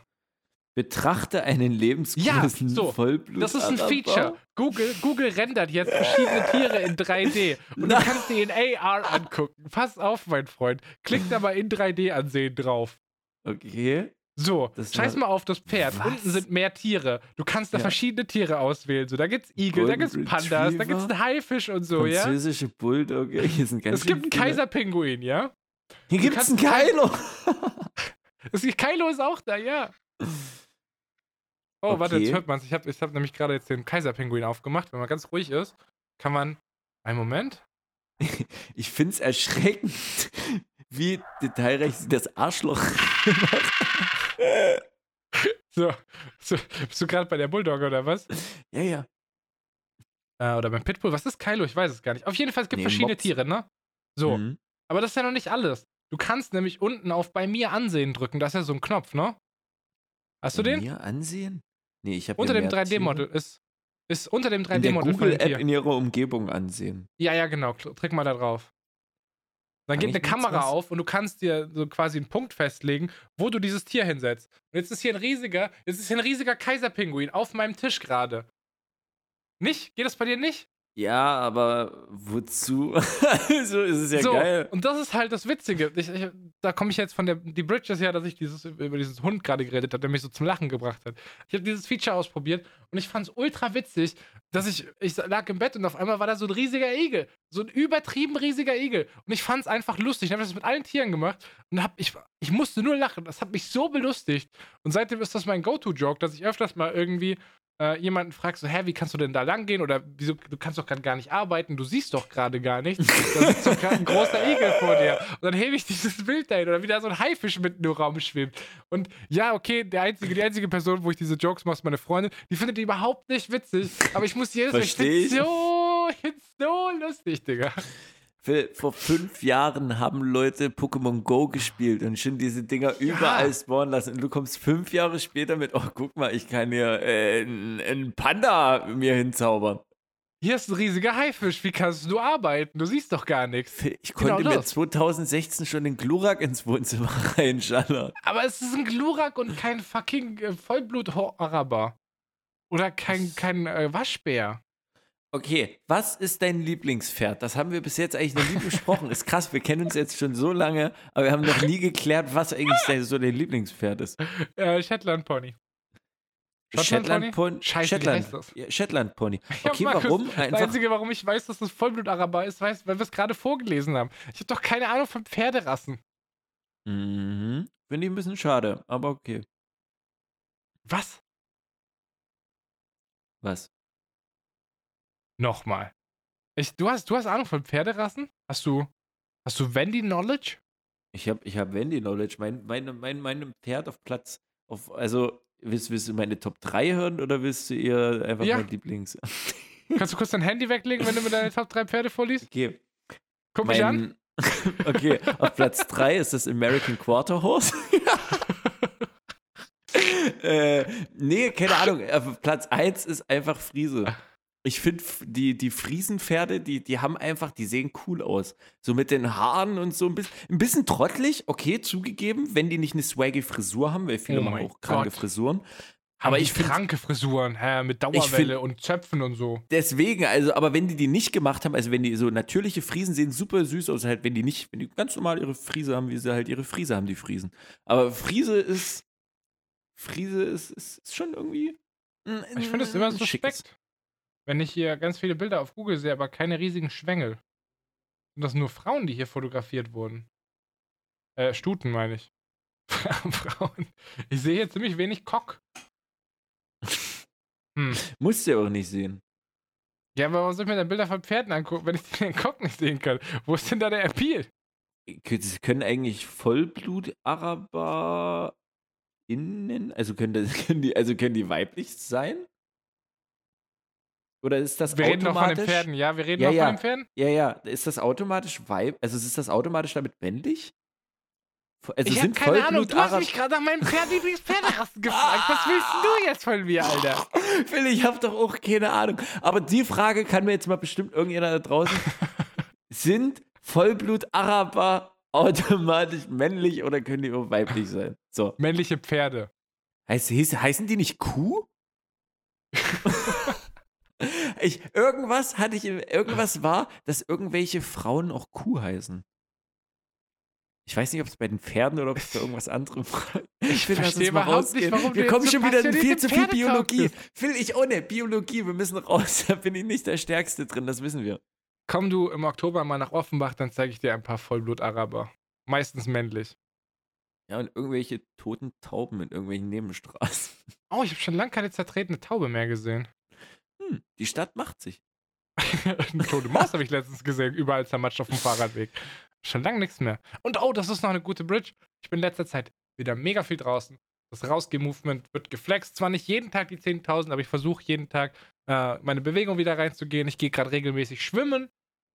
A: Betrachte einen lebensgroßen
B: Ja, so.
A: Vollblut.
B: Das ist ein Feature. Google, Google rendert jetzt verschiedene Tiere in 3D. Und du
A: Nein.
B: kannst die in AR angucken. Pass auf, mein Freund. Klick da mal in 3D ansehen drauf.
A: Okay.
B: So,
A: Das
B: scheiß mal auf das Pferd.
A: Was?
B: Unten sind mehr Tiere. Du kannst da
A: Ja.
B: verschiedene Tiere auswählen. So, da gibt's Igel, da
A: Golden
B: gibt's Pandas, da
A: Retriever,
B: gibt's einen Haifisch und so, ja?
A: Französische Bulldogge. [LAUGHS] Hier sind ganz
B: Es gibt einen
A: viele.
B: Kaiserpinguin, ja?
A: Hier gibt [LAUGHS] [LAUGHS] es einen Kylo.
B: Kylo ist auch da, ja. Oh, warte,
A: Okay.
B: jetzt hört man's. Ich habe ich hab nämlich gerade jetzt den Kaiserpinguin aufgemacht. Wenn man ganz ruhig ist, kann man. Einen Moment. [LAUGHS]
A: Ich finde es erschreckend, [LAUGHS] wie detailreich sie das Arschloch [LAUGHS]
B: So, so bist du gerade bei der Bulldogge oder was?
A: Ja, ja.
B: Äh, oder beim Pitbull? Was ist Kylo? Ich weiß es gar nicht. Auf jeden Fall, es gibt
A: Nee,
B: verschiedene
A: Mops.
B: Tiere, ne? So,
A: Mhm.
B: aber das ist ja noch nicht alles. Du kannst nämlich unten auf bei mir ansehen drücken. Da ist ja so ein Knopf, ne? Hast du den?
A: Mir ansehen? Nee, ich habe
B: Unter dem 3D-Model ist. Ist unter dem
A: In der
B: 3D-Model von dem
A: Google-App in ihrer Umgebung ansehen.
B: Ja, ja, genau. Kl- Drück mal da drauf. Dann geht eine Kamera
A: was?
B: auf und du kannst dir so quasi einen Punkt festlegen, wo du dieses Tier hinsetzt. Und jetzt ist hier ein riesiger, jetzt ist hier ein riesiger Kaiserpinguin auf meinem Tisch gerade. Nicht? Geht das bei dir nicht?
A: Ja, aber wozu? [LAUGHS] so ist es ja
B: so,
A: geil.
B: und das ist halt das Witzige. Ich, ich, da komme ich jetzt von der, die Bridges her, dass ich dieses, über dieses Hund gerade geredet habe, der mich so zum Lachen gebracht hat. Ich habe dieses Feature ausprobiert und ich fand es ultra witzig, dass ich, ich lag im Bett und auf einmal war da so ein riesiger Igel. So ein übertrieben riesiger Igel. Und ich fand es einfach lustig. Ich habe das mit allen Tieren gemacht und hab, ich, ich musste nur lachen. Das hat mich so belustigt. Und seitdem ist das mein Go-To-Joke, dass ich öfters mal irgendwie äh, jemanden fragst, so, hä, wie kannst du denn da lang gehen? Oder wieso, du kannst doch gerade gar nicht arbeiten, du siehst doch gerade gar nichts. Da sitzt doch gerade ein großer Igel vor dir. Und dann hebe ich dieses Bild dahin oder wie da so ein Haifisch mitten im Raum schwimmt. Und ja, okay, der einzige, die einzige Person, wo ich diese Jokes mache, ist meine Freundin, die findet die überhaupt nicht witzig. Aber ich muss jedes Mal, ich so, so lustig, Digga.
A: Vor fünf Jahren haben Leute Pokémon Go gespielt und schon diese Dinger überall spawnen lassen. Und du kommst fünf Jahre später mit, oh, guck mal, ich kann hier äh, einen Panda mir hinzaubern.
B: Hier ist ein riesiger Haifisch, wie kannst du arbeiten? Du siehst doch gar nichts.
A: Ich
B: Genau
A: konnte mir
B: das.
A: 2016 schon den Glurak ins Wohnzimmer [LAUGHS] reinschallern.
B: Aber es ist ein Glurak und kein fucking äh, Vollblut-Araber. Oder kein, kein äh, Waschbär.
A: Okay, was ist dein Lieblingspferd? Das haben wir bis jetzt eigentlich noch nie besprochen. Ist krass, wir kennen uns jetzt schon so lange, aber wir haben noch nie geklärt, was eigentlich so dein Lieblingspferd ist.
B: Äh, Shetland Pony.
A: Shetland Pony.
B: Scheiße,
A: Shetland,
B: das?
A: Ja, Shetland Pony. [LAUGHS]
B: Ja,
A: Okay,
B: Markus,
A: warum?
B: Das
A: Einfach,
B: Einzige, warum ich weiß, dass das Vollblut-Araber ist, weiß, weil wir es gerade vorgelesen haben. Ich habe doch keine Ahnung von Pferderassen.
A: mhm. Finde ich ein bisschen schade, aber okay.
B: Was?
A: Was?
B: Nochmal. Ich, du, hast, du hast Ahnung von Pferderassen? Hast du, hast du Wendy-Knowledge?
A: Ich habe ich hab Wendy Knowledge. Mein, mein, mein, mein Pferd auf Platz. Auf, also, willst, willst du meine Top 3 hören oder willst du eher einfach
B: Ja.
A: mein Lieblings? [LAUGHS]
B: Kannst du kurz dein Handy weglegen, wenn du mir deine Top 3 Pferde vorliest?
A: Okay.
B: Guck mich an. [LAUGHS]
A: okay, auf Platz 3 ist das American Quarter Horse. [LAUGHS] äh, nee, keine Ahnung. Auf Platz 1 ist einfach Friese. Ich finde, die, die Friesenpferde, die, die haben einfach, die sehen cool aus. So mit den Haaren und so ein bisschen, ein bisschen trottelig, okay, zugegeben, wenn die nicht eine swaggy Frisur haben, weil viele
B: Oh
A: machen auch kranke
B: Gott.
A: Frisuren.
B: Aber ich
A: ich find-
B: kranke Frisuren, hä, mit
A: find-
B: Dauerwelle und Zöpfen und so.
A: Deswegen, also, aber wenn die die nicht gemacht haben, also wenn die so natürliche Friesen sehen super süß aus, halt, wenn die nicht, wenn die ganz normal ihre Friese haben, wie sie halt ihre Friese haben, die Friesen. Aber Friese ist, Friese ist, ist, ist schon irgendwie. mm,
B: Ich finde es immer
A: mm, schickes.
B: Wenn ich hier ganz viele Bilder auf Google sehe, aber keine riesigen Schwengel. Sind das nur Frauen, die hier fotografiert wurden? Äh, Stuten meine ich. [LAUGHS] Frauen. Ich sehe hier ziemlich wenig Cock. Hm.
A: Musst du ja auch nicht sehen.
B: Ja, aber warum soll ich mir dann Bilder von Pferden angucken, wenn ich [LAUGHS] den Cock nicht sehen kann? Wo ist denn da der Appeal?
A: Sie können eigentlich Vollblut-Araber innen, also können, das, [LAUGHS] können die, also können die weiblich sein? Oder ist das
B: Wir reden noch von den
A: automatisch?
B: Pferden, ja? Wir reden
A: Ja,
B: noch
A: ja.
B: von den Pferden?
A: Ja, ja, ist das automatisch weib, also ist das automatisch damit männlich? Also
B: ich hab
A: sind
B: keine Ahnung, du hast mich gerade nach meinem Pferd Lieblingspferderassen gefragt. Was willst du jetzt von mir, Alter? [LAUGHS]
A: Phil, ich habe doch auch keine Ahnung. Aber die Frage kann mir jetzt mal bestimmt irgendjemand da draußen. [LAUGHS] Sind Vollblut-Araber automatisch männlich oder können die auch weiblich sein? So.
B: Männliche Pferde.
A: Heißt, heißen die nicht Kuh? [LAUGHS] ich, irgendwas hatte ich, irgendwas war, dass irgendwelche Frauen auch Kuh heißen. Ich weiß nicht, ob es bei den Pferden oder ob es bei irgendwas anderem [LAUGHS] war. Ich will, uns mal
B: nicht,
A: rausgehen.
B: du
A: Wir kommen
B: so
A: schon wieder in viel zu viel Biologie. Phil, ich ohne Biologie, wir müssen raus. Da bin ich nicht der Stärkste drin, das wissen wir.
B: Komm du im Oktober mal nach Offenbach, dann zeige ich dir ein paar Vollblut-Araber. Meistens männlich.
A: Ja, und irgendwelche toten Tauben in irgendwelchen Nebenstraßen.
B: Oh, ich habe schon lange keine zertretene Taube mehr gesehen.
A: Hm, die Stadt macht sich. [LAUGHS]
B: Eine tote Maus habe ich letztens gesehen, überall zermatscht auf dem Fahrradweg. Schon lange nichts mehr. Und oh, das ist noch eine gute Bridge. Ich bin in letzter Zeit wieder mega viel draußen. Das Rausgeh-Movement wird geflext. Zwar nicht jeden Tag die 10.000, aber ich versuche jeden Tag äh, meine Bewegung wieder reinzugehen. Ich gehe gerade regelmäßig schwimmen.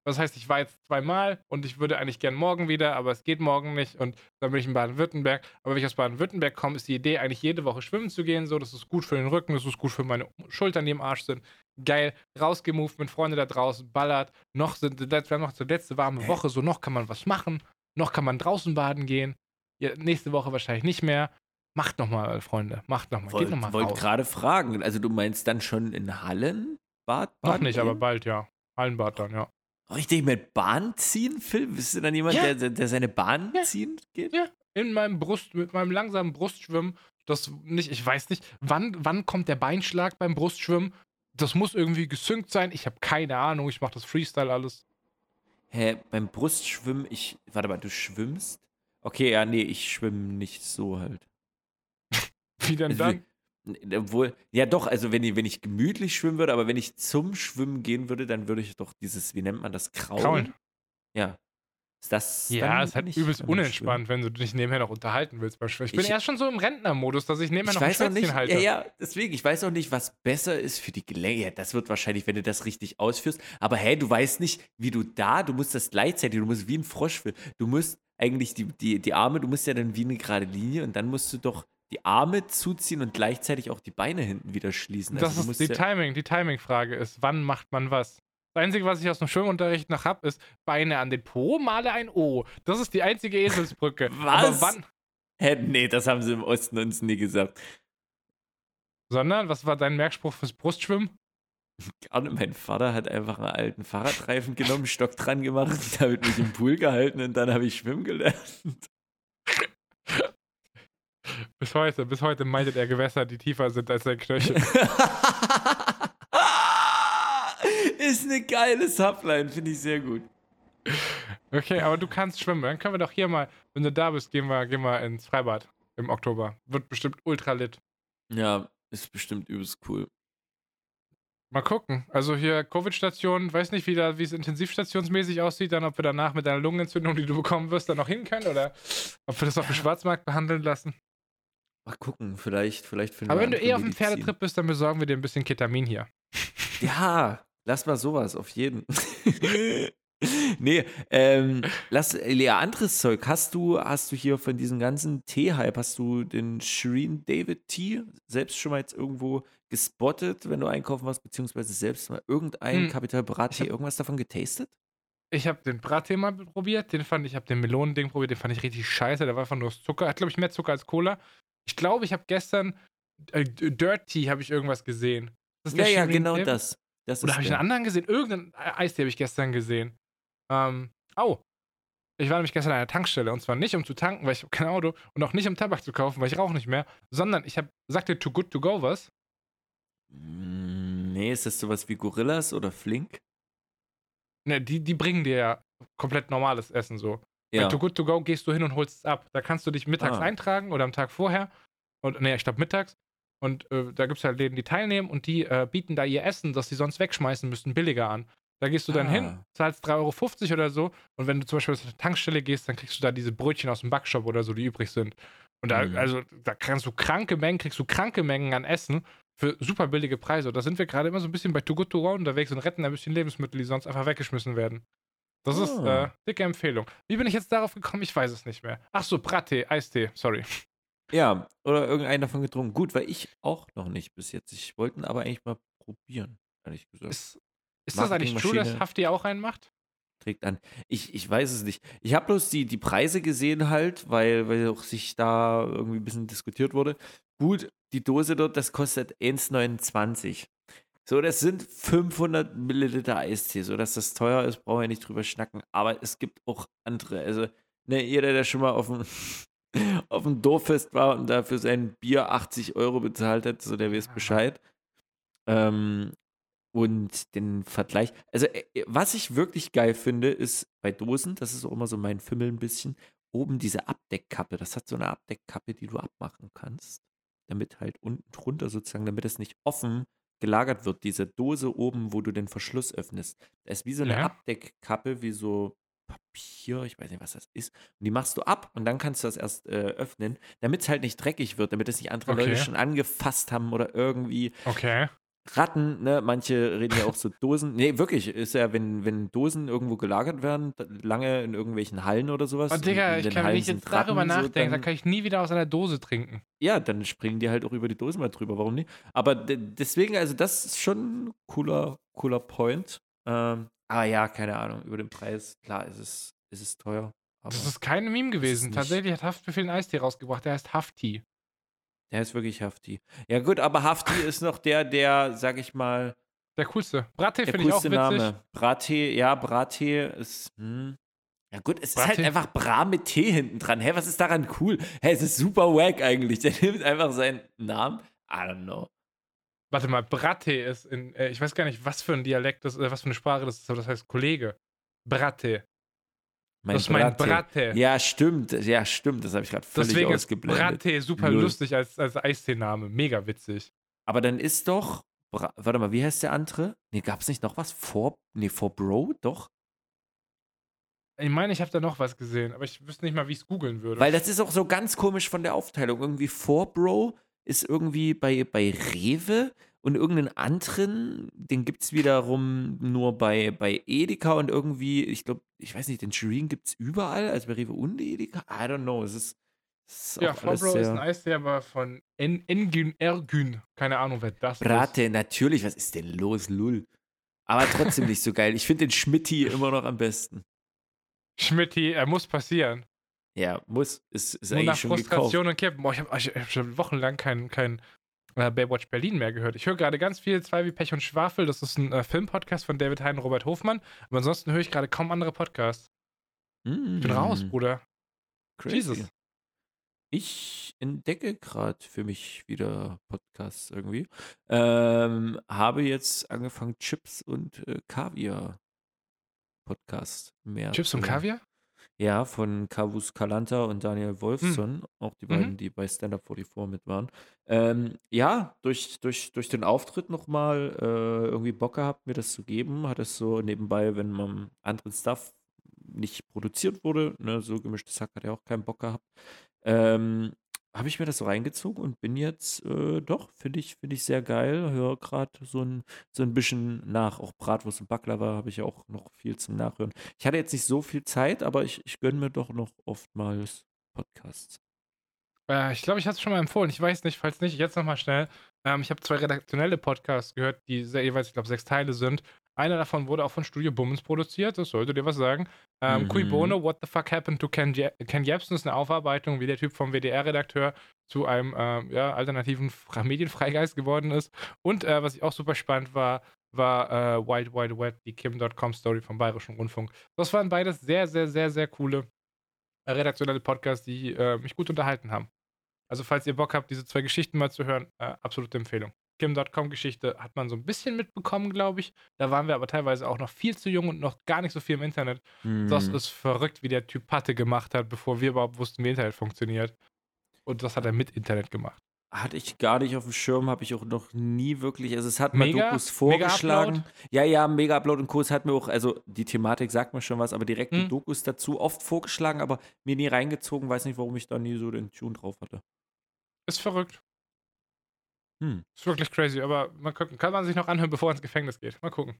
B: Das heißt, ich war jetzt zweimal und ich würde eigentlich gern morgen wieder, aber es geht morgen nicht. Und dann bin ich in Baden-Württemberg. Aber wenn ich aus Baden-Württemberg komme, ist die Idee, eigentlich jede Woche schwimmen zu gehen. So, das ist gut für den Rücken, das ist gut für meine Schultern, die im Arsch sind. Geil, rausgemoved mit Freunden da draußen, ballert. Noch sind, wir haben noch die letzte warme Woche, so noch kann man was machen. Noch kann man draußen baden gehen. Ja, nächste Woche wahrscheinlich nicht mehr. Macht nochmal, Freunde. Macht nochmal. Geht
A: Wollt,
B: nochmal
A: wollt
B: raus.
A: gerade fragen, also du meinst dann schon in Hallen? Bad,
B: Noch
A: baden
B: nicht, aber
A: gehen?
B: bald, ja. Hallenbad dann, ja.
A: Richtig mit Bahn ziehen, Phil? Bist du dann jemand,
B: Ja.
A: der, der, seine Bahn
B: Ja.
A: ziehen geht?
B: Ja. In meinem Brust, mit meinem langsamen Brustschwimmen. Das nicht, ich weiß nicht, wann, wann kommt der Beinschlag beim Brustschwimmen? Das muss irgendwie gesynkt sein. Ich habe keine Ahnung. Ich mache das Freestyle alles.
A: Hä, beim Brustschwimmen, ich. Warte mal, du schwimmst? Okay, ja, nee, ich schwimme nicht so halt. [LAUGHS]
B: Wie denn
A: Also,
B: dann?
A: Obwohl, ja doch, also wenn ich, wenn ich gemütlich schwimmen würde, aber wenn ich zum Schwimmen gehen würde, dann würde ich doch dieses, wie nennt man das, Kraulen?
B: Kraulen.
A: Ja. Ist das.
B: Ja, ist halt
A: nicht
B: übelst unentspannt, wenn du dich nebenher noch unterhalten willst Schwimmen. Ich bin
A: Ich-
B: erst schon so im Rentnermodus, dass ich nebenher
A: Ich
B: noch ein Schwätzchen
A: nicht,
B: halte.
A: ja, ja, deswegen, ich weiß auch nicht, was besser ist für die Gelenke. Ja, das wird wahrscheinlich, wenn du das richtig ausführst. Aber hey, du weißt nicht, wie du da, du musst das gleichzeitig, du musst wie ein Frosch, du musst eigentlich die, die, die Arme, du musst ja dann wie eine gerade Linie und dann musst du doch die Arme zuziehen und gleichzeitig auch die Beine hinten wieder schließen.
B: Das
A: Also
B: ist die
A: ja,
B: Timing, die Timing-Frage ist, wann macht man was? Das Einzige, was ich aus dem Schwimmunterricht noch habe, ist Beine an den Po, male ein O. Das ist die einzige Eselsbrücke. [LAUGHS]
A: Was?
B: Aber wann?
A: Hä, nee, das haben sie im Osten uns nie gesagt.
B: Sondern, was war dein Merkspruch fürs Brustschwimmen? [LAUGHS]
A: Gerade mein Vater hat einfach einen alten Fahrradreifen genommen, Stock dran gemacht, [LAUGHS] damit mich im Pool gehalten und dann habe ich schwimmen gelernt.
B: Bis heute, bis heute meidet er Gewässer, die tiefer sind als sein Knöchel. [LAUGHS]
A: Ist eine geile Subline, finde ich sehr gut.
B: Okay, aber du kannst schwimmen. Dann können wir doch hier mal, wenn du da bist, gehen wir, gehen wir ins Freibad im Oktober. Wird bestimmt ultra lit.
A: Ja, ist bestimmt übelst cool.
B: Mal gucken. Also hier Covid-Station, weiß nicht, wie, da, wie es intensivstationsmäßig aussieht, dann ob wir danach mit deiner Lungenentzündung, die du bekommen wirst, dann noch hin können oder ob wir das auf dem Schwarzmarkt behandeln lassen.
A: Mal gucken, vielleicht, vielleicht finden
B: Aber
A: wir
B: wenn du eh auf dem
A: Medizin.
B: Pferdetrip bist, dann besorgen wir dir ein bisschen Ketamin hier. [LAUGHS]
A: Ja, lass mal sowas, auf jeden. [LAUGHS] nee, ähm, lass, Lea, anderes Zeug. Hast du, hast du hier von diesem ganzen Tee-Hype, hast du den Shireen David Tee selbst schon mal jetzt irgendwo gespottet, wenn du einkaufen warst, beziehungsweise selbst mal irgendein
B: Hm.
A: Kapital Brat-Tee, irgendwas davon getastet?
B: Ich habe den Brattee mal probiert, den fand ich, habe den Melonending probiert, den fand ich richtig scheiße, der war einfach nur aus Zucker, hat glaube ich mehr Zucker als Cola. Ich glaube, ich habe gestern äh, D- Dirt Tea habe ich irgendwas gesehen.
A: Ja, ja, genau
B: David?
A: das. das
B: Oder habe ich einen anderen gesehen? Irgendeinen Eistee habe ich gestern gesehen. Ähm, oh. Ich war nämlich gestern an einer Tankstelle und zwar nicht um zu tanken, weil ich habe kein Auto und auch nicht um Tabak zu kaufen, weil ich rauche nicht mehr, sondern ich habe, sagt dir Too Good To Go was?
A: Mm, Nee, ist das sowas wie Gorillas oder Flink?
B: Ne, die, die bringen dir ja komplett normales Essen so. Bei
A: Ja.
B: Too Good To Go gehst du hin und holst es ab. Da kannst du dich mittags
A: Ah.
B: eintragen oder am Tag vorher. Und, nee, ich glaube mittags. Und äh, da gibt es halt Läden, die teilnehmen und die äh, bieten da ihr Essen, das sie sonst wegschmeißen müssten, billiger an. Da gehst du dann
A: Ah.
B: hin, zahlst 3,50 Euro oder so. Und wenn du zum Beispiel zur Tankstelle gehst, dann kriegst du da diese Brötchen aus dem Backshop oder so, die übrig sind. Und da,
A: Mhm.
B: also, da kannst du kranke Mengen, kriegst du kranke Mengen an Essen für super billige Preise. Und da sind wir gerade immer so ein bisschen bei Too Good To Go unterwegs und retten ein bisschen Lebensmittel, die sonst einfach weggeschmissen werden. Das ist
A: Ah.
B: äh, dicke Empfehlung. Wie bin ich jetzt darauf gekommen? Ich weiß es nicht mehr. Ach so, Brattee, Eistee, sorry.
A: Ja, oder irgendeinen davon getrunken. Gut, weil ich auch noch nicht bis jetzt. Ich wollte ihn aber eigentlich mal probieren, ehrlich gesagt.
B: Ist, ist das eigentlich true, dass. Hafti auch einen macht?
A: Trägt an. Ich, ich weiß es nicht. Ich habe bloß die, die Preise gesehen halt, weil, weil auch sich da irgendwie ein bisschen diskutiert wurde. Gut, die Dose dort, das kostet 1,29. So, das sind 500 Milliliter Eistee. So, dass das teuer ist, brauchen wir nicht drüber schnacken. Aber es gibt auch andere. Also, ne, jeder, der schon mal auf dem, [LAUGHS] auf dem Dorffest war und dafür sein Bier 80 Euro bezahlt hat, so der weiß. Bescheid. Ähm, und den Vergleich, also äh, äh, was ich wirklich geil finde, ist bei Dosen, das ist auch immer so mein Fimmel ein bisschen, oben diese Abdeckkappe. Das hat so eine Abdeckkappe, die du abmachen kannst, damit halt unten drunter sozusagen, damit es nicht offen gelagert wird, diese Dose oben, wo du den Verschluss öffnest. Da ist wie so eine
B: Ja.
A: Abdeckkappe, wie so Papier, ich weiß nicht, was das ist. Und die machst du ab und dann kannst du das erst äh, öffnen, damit es halt nicht dreckig wird, damit es nicht andere Leute
B: Okay.
A: schon angefasst haben oder irgendwie
B: Okay.
A: Ratten, ne, manche reden ja auch so Dosen. Nee, wirklich, ist ja, wenn, wenn Dosen irgendwo gelagert werden, lange in irgendwelchen Hallen oder sowas.
B: Oh,
A: und
B: Digga, ich kann, wenn ich jetzt
A: sind
B: darüber
A: Ratten, so,
B: nachdenke, dann kann ich nie wieder aus einer Dose trinken.
A: Ja, dann springen die halt auch über die Dose mal drüber, warum nicht? Aber de- deswegen, also das ist schon ein cooler, cooler Point. Ähm, aber ja, keine Ahnung, über den Preis, klar, ist es, ist es teuer. Aber
B: Das ist kein Meme gewesen. Tatsächlich hat Haftbefehl einen Eistee rausgebracht, der heißt Hafti.
A: Der ist wirklich Hafti. Ja gut, aber Hafti ist noch der, der, sag ich mal,
B: Der coolste. Brattee finde ich auch
A: coolste
B: witzig.
A: Name. Brattee, ja, Brattee ist. Hm. Ja, gut, es ist
B: Brattee?
A: halt einfach Bra mit T hinten dran. Hä, was ist daran cool? Hä, es ist super wack eigentlich. [LAUGHS] Der nimmt einfach seinen Namen. I don't know.
B: Warte mal, Brattee ist in, äh, ich weiß gar nicht, was für ein Dialekt das ist, äh, was für eine Sprache das ist, aber das heißt Kollege. Brattee.
A: Mein
B: das ist mein.
A: Brattee. Ja, stimmt. Ja, stimmt. Das habe ich gerade völlig
B: Deswegen ist
A: ausgeblendet.
B: Brattee super
A: Null.
B: lustig als, als Eisteename. Mega witzig.
A: Aber dann ist doch. Bra Warte mal, wie heißt der andere? Nee, gab es nicht noch was? Vor. Nee, vor Bro? Doch.
B: Ich meine, ich habe da noch was gesehen, aber ich wüsste nicht mal, wie ich es googeln würde.
A: Weil das ist auch so ganz komisch von der Aufteilung. Irgendwie vor Bro ist irgendwie bei, bei Rewe und irgendeinen anderen, den gibt es wiederum nur bei, bei Edeka und irgendwie, ich glaube, ich weiß nicht, den Shireen gibt es überall, also bei Rewe und Edeka. I don't know. Es ist, es ist
B: ja, Fabro ist ein aber von En Engün Ergün. Keine Ahnung, wer das ist.
A: Brate, natürlich, was ist denn los, Lull? Aber trotzdem nicht so geil. Ich finde den Schmitti immer noch am besten.
B: Schmidti, er muss passieren.
A: Ja, muss. Ist, ist
B: Nur nach
A: eigentlich schon gekauft.
B: Frustration und Kippen. Boah, ich habe hab schon wochenlang kein, kein äh, Baywatch Berlin mehr gehört. Ich höre gerade ganz viel Zwei wie Pech und Schwafel. Das ist ein äh, Filmpodcast von David Hein und Robert Hofmann. Aber ansonsten höre ich gerade kaum andere Podcasts. Ich bin raus, Bruder.
A: Mm, Crazy.
B: Jesus.
A: Ich entdecke gerade für mich wieder Podcasts irgendwie. Ähm, habe jetzt angefangen, Chips und äh, Kaviar Podcast mehr.
B: Chips und. Kaviar?
A: Ja, von Kavus Kalanta und Daniel Wolfson, auch die
B: Mhm.
A: beiden, die bei Stand Up 44 mit waren. Ähm, ja, durch, durch, durch den Auftritt nochmal äh, irgendwie Bock gehabt, mir das zu geben. Hat es so nebenbei, wenn man anderen Stuff nicht produziert wurde, ne, so gemischtes Hack hat er auch keinen Bock gehabt. Ähm, habe ich mir das so reingezogen und bin jetzt, äh, doch, finde ich, finde ich sehr geil. Höre gerade so ein, so ein bisschen nach. Auch Bratwurst und Baklava habe ich ja auch noch viel zum Nachhören. Ich hatte jetzt nicht so viel Zeit, aber ich, ich gönne mir doch noch oftmals Podcasts.
B: Äh, ich glaube, ich hatte es schon mal empfohlen. Ich weiß nicht, falls nicht, jetzt nochmal schnell. Ähm, ich habe zwei redaktionelle Podcasts gehört, die sehr, jeweils, ich glaube, sechs Teile sind. Einer davon wurde auch von Studio Bummens produziert, das sollte dir was sagen. Ähm,
A: Mhm.
B: Cui Bono, What the Fuck Happened to Ken, Je Ken Jebsen ist eine Aufarbeitung, wie der Typ vom WDR-Redakteur zu einem ähm, ja, alternativen [LAUGHS] Medienfreigeist geworden ist. Und äh, was ich auch super spannend war, war äh, Wild Wild Wet, die Kim.com-Story vom Bayerischen Rundfunk. Das waren beides sehr, sehr, sehr, sehr coole äh, redaktionelle Podcasts, die äh, mich gut unterhalten haben. Also, falls ihr Bock habt, diese zwei Geschichten mal zu hören, äh, absolute Empfehlung. Kim.com-Geschichte hat man so ein bisschen mitbekommen, glaube ich. Da waren wir aber teilweise auch noch viel zu jung und noch gar nicht so viel im Internet. Das
A: Hm.
B: ist verrückt, wie der Typ Patte gemacht hat, bevor wir überhaupt wussten, wie Internet funktioniert. Und das hat er mit Internet gemacht.
A: Hatte ich gar nicht auf dem Schirm, habe ich auch noch nie wirklich. Also, es hat
B: Mega?
A: Dokus vorgeschlagen. Ja, ja, Mega Upload und Co. Es hat mir auch, also die Thematik sagt mir schon was, aber direkt die
B: Hm.
A: Dokus dazu oft vorgeschlagen, aber mir nie reingezogen. Weiß nicht, warum ich da nie so den Tune drauf hatte.
B: Ist verrückt.
A: Hm.
B: Ist wirklich crazy, aber mal gucken. Kann man sich noch anhören, bevor er ins Gefängnis geht. Mal gucken.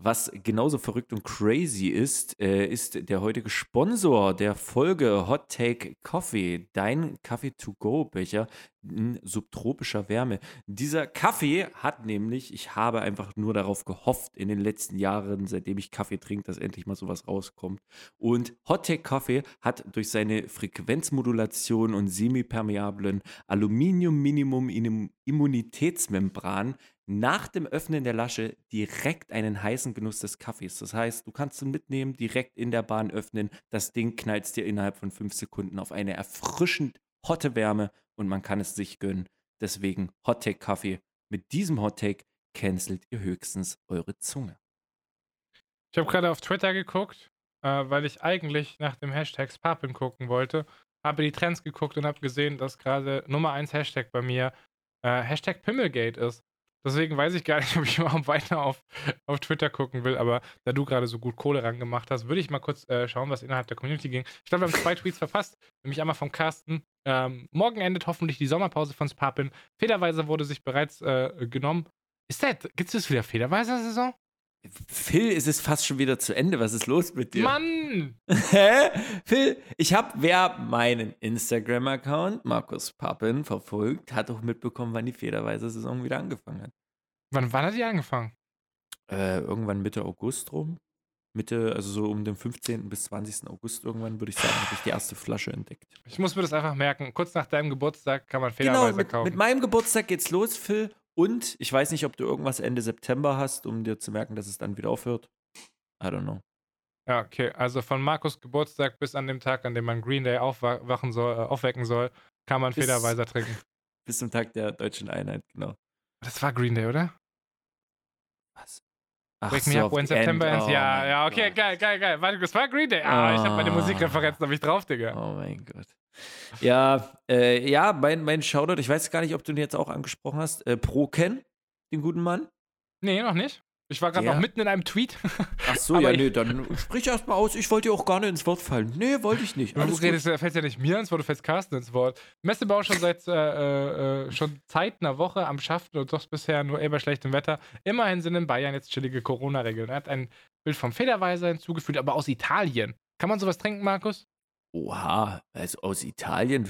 A: Was genauso verrückt und crazy ist, äh, ist der heutige Sponsor der Folge Hot Take Coffee, dein Kaffee-to-go-Becher in subtropischer Wärme. Dieser Kaffee hat nämlich, ich habe einfach nur darauf gehofft in den letzten Jahren, seitdem ich Kaffee trinke, dass endlich mal sowas rauskommt. Und Hot Take Coffee hat durch seine Frequenzmodulation und semipermeablen Aluminium-Minimum-Immunitätsmembran nach dem Öffnen der Lasche direkt einen heißen Genuss des Kaffees. Das heißt, du kannst ihn mitnehmen, direkt in der Bahn öffnen. Das Ding knallt dir innerhalb von fünf Sekunden auf eine erfrischend hotte Wärme und man kann es sich gönnen. Deswegen Hot Take Kaffee. Mit diesem Hot Take cancelt ihr höchstens eure Zunge.
B: Ich habe gerade auf Twitter geguckt, äh, weil ich eigentlich nach dem Hashtag Spapin gucken wollte. Habe die Trends geguckt und habe gesehen, dass gerade Nummer 1 Hashtag bei mir äh, Hashtag Pimmelgate ist. Deswegen weiß ich gar nicht, [LAUGHS] ob ich überhaupt weiter auf, auf Twitter gucken will, aber da du gerade so gut Kohle rangemacht hast, würde ich mal kurz äh, schauen, was innerhalb der Community ging. Ich glaube, wir haben zwei Tweets verpasst, nämlich einmal vom Carsten. Ähm, morgen endet hoffentlich die Sommerpause von Spapin. Federweiser wurde sich bereits äh, genommen. Ist das, gibt es wieder Federweiser-Saison?
A: Phil, es ist fast schon wieder zu Ende. Was ist los mit dir?
B: Mann! [LAUGHS]
A: Hä? Phil, ich habe, wer meinen Instagram-Account, Markus Pappen, verfolgt, hat auch mitbekommen, wann die Federweise-Saison wieder angefangen hat.
B: Wann, wann hat die angefangen?
A: Äh, irgendwann Mitte August rum. Mitte, also so um den 15. bis 20. August irgendwann, würde ich sagen, habe ich die erste Flasche entdeckt.
B: Ich muss mir das einfach merken. Kurz nach deinem Geburtstag kann man
A: Genau,
B: Federweiser
A: mit,
B: kaufen.
A: mit meinem Geburtstag geht's los, Phil. Und ich weiß nicht, ob du irgendwas Ende September hast, um dir zu merken, dass es dann wieder aufhört. I don't know.
B: ja, okay. Also von Markus Geburtstag bis an dem Tag, an dem man Green Day aufwachen soll, äh, aufwecken soll, kann man
A: Bis-
B: Federweiser trinken. [LAUGHS]
A: Bis zum Tag der deutschen Einheit, genau.
B: Das war Green Day, oder?
A: Was? Ach
B: Wake me
A: so,
B: up
A: auf
B: when September
A: End.
B: ends.
A: Oh
B: ja, ja, okay,
A: Gott.
B: geil, geil, geil. Warte, das war Green Day. Ah, ich habe meine
A: Ah.
B: Musikreferenzen hab ich drauf, Digga.
A: Oh mein Gott. Ja, äh, ja, mein, mein Shoutout, ich weiß gar nicht, ob du ihn jetzt auch angesprochen hast. Äh, Pro-Ken, den guten Mann.
B: Nee, noch nicht. Ich war gerade noch mitten in einem Tweet.
A: Ach so, [LAUGHS]
B: Aber
A: ja, nee, dann sprich erst mal aus. Ich wollte dir auch gar nicht ins Wort fallen. Nee, wollte ich nicht.
B: Du
A: Alles
B: redest, ja- fällst ja nicht mir ins Wort, du fällst Carsten ins Wort. Messebau schon seit äh, äh, äh, schon Zeit einer Woche am Schaffen und doch bisher nur eher bei schlechtem Wetter. Immerhin sind in Bayern jetzt chillige Corona-Regeln. Er hat ein Bild vom Federweiser hinzugefügt, aber aus Italien. Kann man sowas trinken, Markus?
A: Oha, also aus Italien,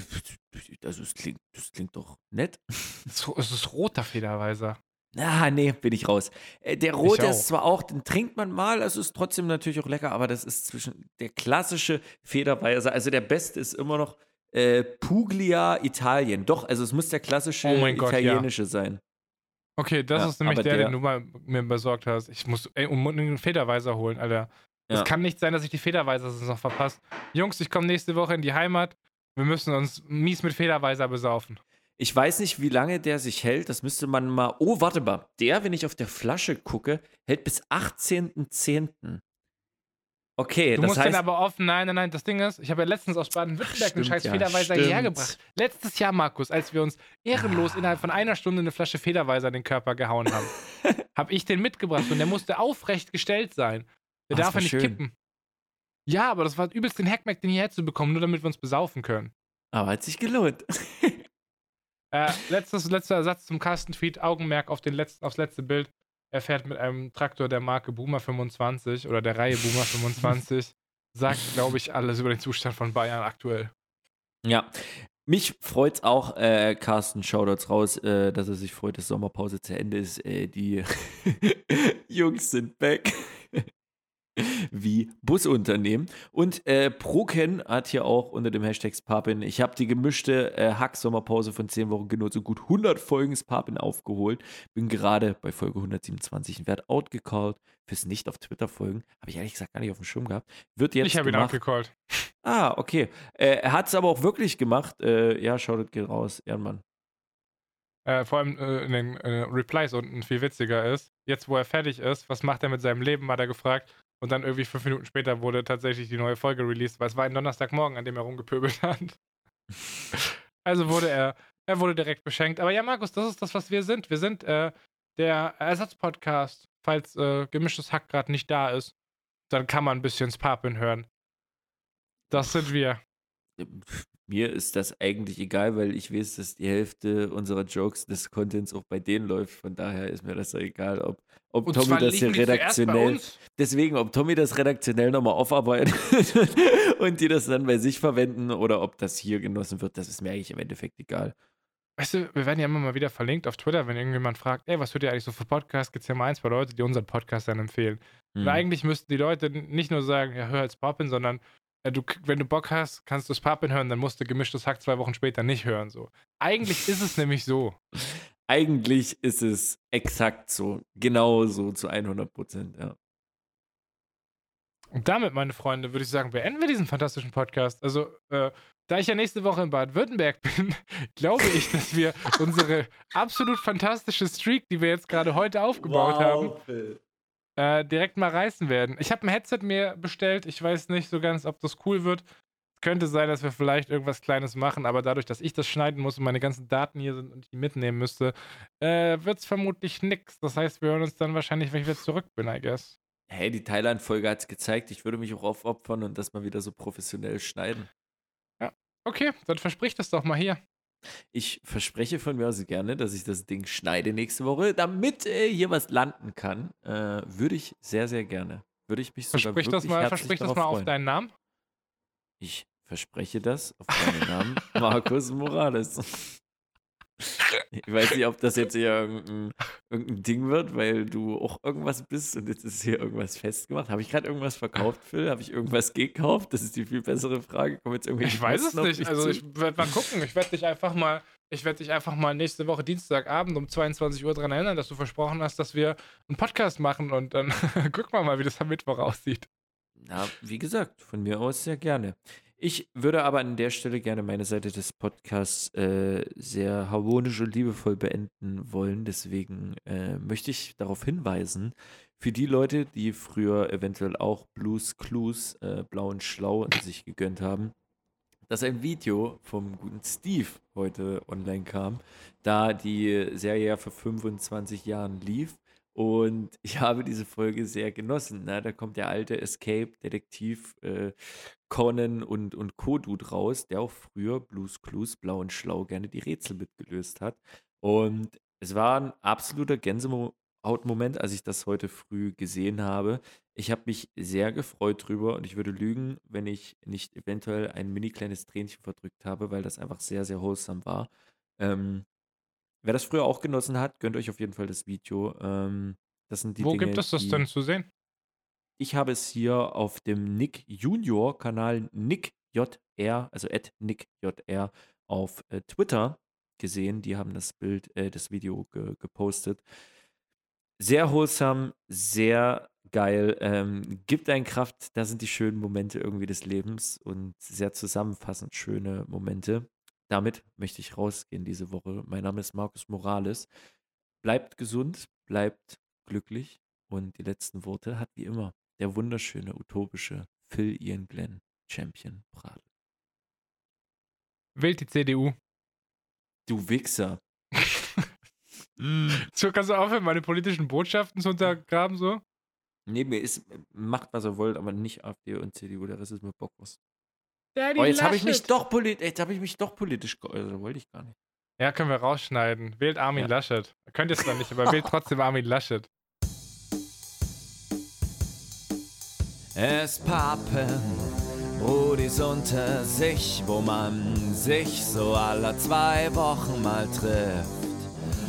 A: das, ist, klingt, das klingt doch nett. [LAUGHS]
B: Es ist, es ist roter Federweiser.
A: Ah, nee, bin ich raus. Äh, der rote ist zwar auch, den trinkt man mal, es ist trotzdem natürlich auch lecker, aber das ist zwischen der klassische Federweiser, also der beste ist immer noch äh, Puglia Italien. Doch, also es muss der klassische
B: Oh Gott, ja.
A: italienische sein.
B: Okay, das
A: Ja,
B: ist nämlich der,
A: der-
B: den du mal mir besorgt hast. Ich muss ey, um einen Federweiser holen, Alter. Es
A: Ja.
B: kann nicht sein, dass ich die Federweiser noch verpasst. Jungs, ich komme nächste Woche in die Heimat. Wir müssen uns mies mit Federweiser besaufen.
A: Ich weiß nicht, wie lange der sich hält. Das müsste man mal. Oh, warte mal. Der, wenn ich auf der Flasche gucke, hält bis 18.10. Okay,
B: Du
A: das
B: musst
A: heißt.
B: den aber offen. Nein, nein, nein. Das Ding ist, ich habe ja letztens aus Baden-Württemberg einen scheiß
A: ja,
B: Federweiser
A: stimmt.
B: hergebracht. Letztes Jahr, Markus, als wir uns ehrenlos innerhalb von einer Stunde eine Flasche Federweiser in den Körper gehauen haben, [LAUGHS] habe ich den mitgebracht und der musste aufrecht gestellt sein. Der
A: das
B: darf ja nicht
A: schön.
B: kippen. Ja, aber das war übelst den Hackmack, den hierher zu bekommen, nur damit wir uns besaufen können.
A: Aber hat sich gelohnt. [LAUGHS]
B: Äh, letztes, letzter Satz zum Kastenfeed. Augenmerk auf den letzten, aufs letzte Bild. Er fährt mit einem Traktor der Marke Boomer 25 oder der Reihe Boomer 25. [LAUGHS] Sagt, glaube ich, alles über den Zustand von Bayern aktuell.
A: Ja. Mich freut's auch, äh, Carsten, Shoutouts raus, äh, dass er sich freut, dass Sommerpause zu Ende ist. Äh, die [LAUGHS] Jungs sind back. Wie Busunternehmen. Und äh, Proken hat hier auch unter dem Hashtag Spapin, ich habe die gemischte äh, Hack-Sommerpause von 10 Wochen genutzt und gut 100 Folgen Spapin aufgeholt. Bin gerade bei Folge 127 und werde outgecallt fürs nicht auf Twitter folgen. Habe ich ehrlich gesagt gar nicht auf dem Schirm gehabt. Wird jetzt
B: ich habe ihn outgecallt.
A: Ah, okay. Äh, er hat es aber auch wirklich gemacht. Äh, ja, schaut, das geht raus, Ehrenmann.
B: Äh, vor allem äh, in den äh, Replies unten viel witziger ist. Jetzt, wo er fertig ist, was macht er mit seinem Leben, hat er gefragt. Und dann irgendwie fünf Minuten später wurde tatsächlich die neue Folge released, weil es war ein Donnerstagmorgen, an dem er rumgepöbelt [LAUGHS] hat. also wurde er, er wurde direkt beschenkt. Aber ja, Markus, das ist das, was wir sind. Wir sind äh, der Ersatzpodcast. Falls äh, gemischtes Hack gerade nicht da ist, dann kann man ein bisschen Spapin hören. Das sind wir.
A: Mir ist das eigentlich egal, weil ich weiß, dass die Hälfte unserer Jokes des Contents auch bei denen läuft. Von daher ist mir das egal, ob, ob Tommy das hier redaktionell. Deswegen, ob Tommy das redaktionell nochmal aufarbeitet [LAUGHS] und die das dann bei sich verwenden oder ob das hier genossen wird, das ist mir eigentlich im Endeffekt egal.
B: Weißt du, wir werden ja immer mal wieder verlinkt auf Twitter, wenn irgendjemand fragt, ey, was hört ihr eigentlich so für Podcasts? Gibt es ja mal ein, zwei Leute, die unseren Podcast dann empfehlen. Hm. Und eigentlich müssten die Leute nicht nur sagen, ja, hör jetzt Poppin, sondern du, wenn du Bock hast, kannst du Spapin hören, dann musst du gemischtes Hack zwei Wochen später nicht hören. So. Eigentlich ist es nämlich so. [LAUGHS]
A: Eigentlich ist es exakt so. Genau so zu 100 Prozent, ja.
B: Und damit, meine Freunde, würde ich sagen, beenden wir diesen fantastischen Podcast. Also, äh, da ich ja nächste Woche in Baden-Württemberg [LAUGHS] bin, glaube ich, dass wir [LAUGHS] unsere absolut fantastische Streak, die wir jetzt gerade heute aufgebaut wow, haben, Phil äh, direkt mal reißen werden. Ich habe ein Headset mir bestellt. Ich weiß nicht so ganz, ob das cool wird. Es könnte sein, dass wir vielleicht irgendwas Kleines machen, aber dadurch, dass ich das schneiden muss und meine ganzen Daten hier sind und ich die mitnehmen müsste, äh, wird es vermutlich nix. Das heißt, wir hören uns dann wahrscheinlich, wenn ich wieder zurück bin, I guess.
A: Hey, die Thailand-Folge hat es gezeigt. Ich würde mich auch aufopfern und das mal wieder so professionell schneiden.
B: Ja, okay, dann versprich das doch mal hier.
A: Ich verspreche von mir aus gerne, dass ich das Ding schneide nächste Woche, damit äh, hier was landen kann. Äh, würde ich sehr, sehr gerne. Würde ich mich sogar
B: versprich das mal, Versprich das mal auf deinen Namen.
A: Ich verspreche das auf deinen Namen. [LAUGHS] Markus Morales. [LAUGHS] Ich weiß nicht, ob das jetzt hier irgendein, irgendein, Ding wird, weil du auch irgendwas bist und jetzt ist hier irgendwas festgemacht. Habe ich gerade irgendwas verkauft, Phil? Habe ich irgendwas gekauft? Das ist die viel bessere Frage.
B: Kommen jetzt ich weiß es nicht. Also ich werde mal gucken. Ich werde dich einfach mal, ich werde dich einfach mal nächste Woche Dienstagabend um 22 Uhr daran erinnern, dass du versprochen hast, dass wir einen Podcast machen und dann [LAUGHS] gucken wir mal, wie das am Mittwoch aussieht.
A: Na, wie gesagt, von mir aus sehr gerne. Ich würde aber an der Stelle gerne meine Seite des Podcasts äh, sehr harmonisch und liebevoll beenden wollen. Deswegen äh, möchte ich darauf hinweisen, für die Leute, die früher eventuell auch Blues Clues, äh, Blau und Schlau sich gegönnt haben, dass ein Video vom guten Steve heute online kam, da die Serie ja vor 25 Jahren lief und [LAUGHS] ich habe diese Folge sehr genossen. Ne? Da kommt der alte Escape-Detektiv äh, Conan und, und Co-Dude raus, der auch früher Blues Clues, Blau und Schlau, gerne die Rätsel mitgelöst hat. Und es war ein absoluter Gänsehautmoment, als ich das heute früh gesehen habe. Ich habe mich sehr gefreut drüber und ich würde lügen, wenn ich nicht eventuell ein mini kleines Tränchen verdrückt habe, weil das einfach sehr, sehr wholesome war. Ähm, Wer das früher auch genossen hat, gönnt euch auf jeden Fall das Video. Ähm, das sind die
B: Wo
A: Dinge,
B: gibt es das denn zu sehen?
A: Ich habe es hier auf dem Nick Junior Kanal Nick JR, also at Nick JR auf äh, Twitter gesehen. Die haben das Bild, äh, das Video ge gepostet. Sehr wholesome, sehr geil. Ähm, gibt einen Kraft, da sind die schönen Momente irgendwie des Lebens und sehr zusammenfassend schöne Momente. Damit möchte ich rausgehen diese Woche. Mein Name ist Markus Morales. Bleibt gesund, bleibt glücklich und die letzten Worte hat wie immer der wunderschöne, utopische Phil Ian Glenn, Champion Pradel.
B: Wählt die CDU.
A: Du Wichser. [LAUGHS]
B: so kannst du aufhören, meine politischen Botschaften zu untergraben, so?
A: Nee, mir ist, macht was er wollt, aber nicht AfD und CDU, der Rest ist mir Bockwurst.
B: Daddy
D: Oh, jetzt habe ich mich doch politisch, jetzt habe ich mich doch politisch geäußert, wollte ich gar nicht.
B: Ja, können wir rausschneiden. Wählt Armin
D: Ja.
B: Laschet. Könnt ihr es dann nicht, aber [LAUGHS] wählt trotzdem Armin Laschet.
A: Es pappen Brudis unter sich, wo man sich so alle zwei Wochen mal trifft.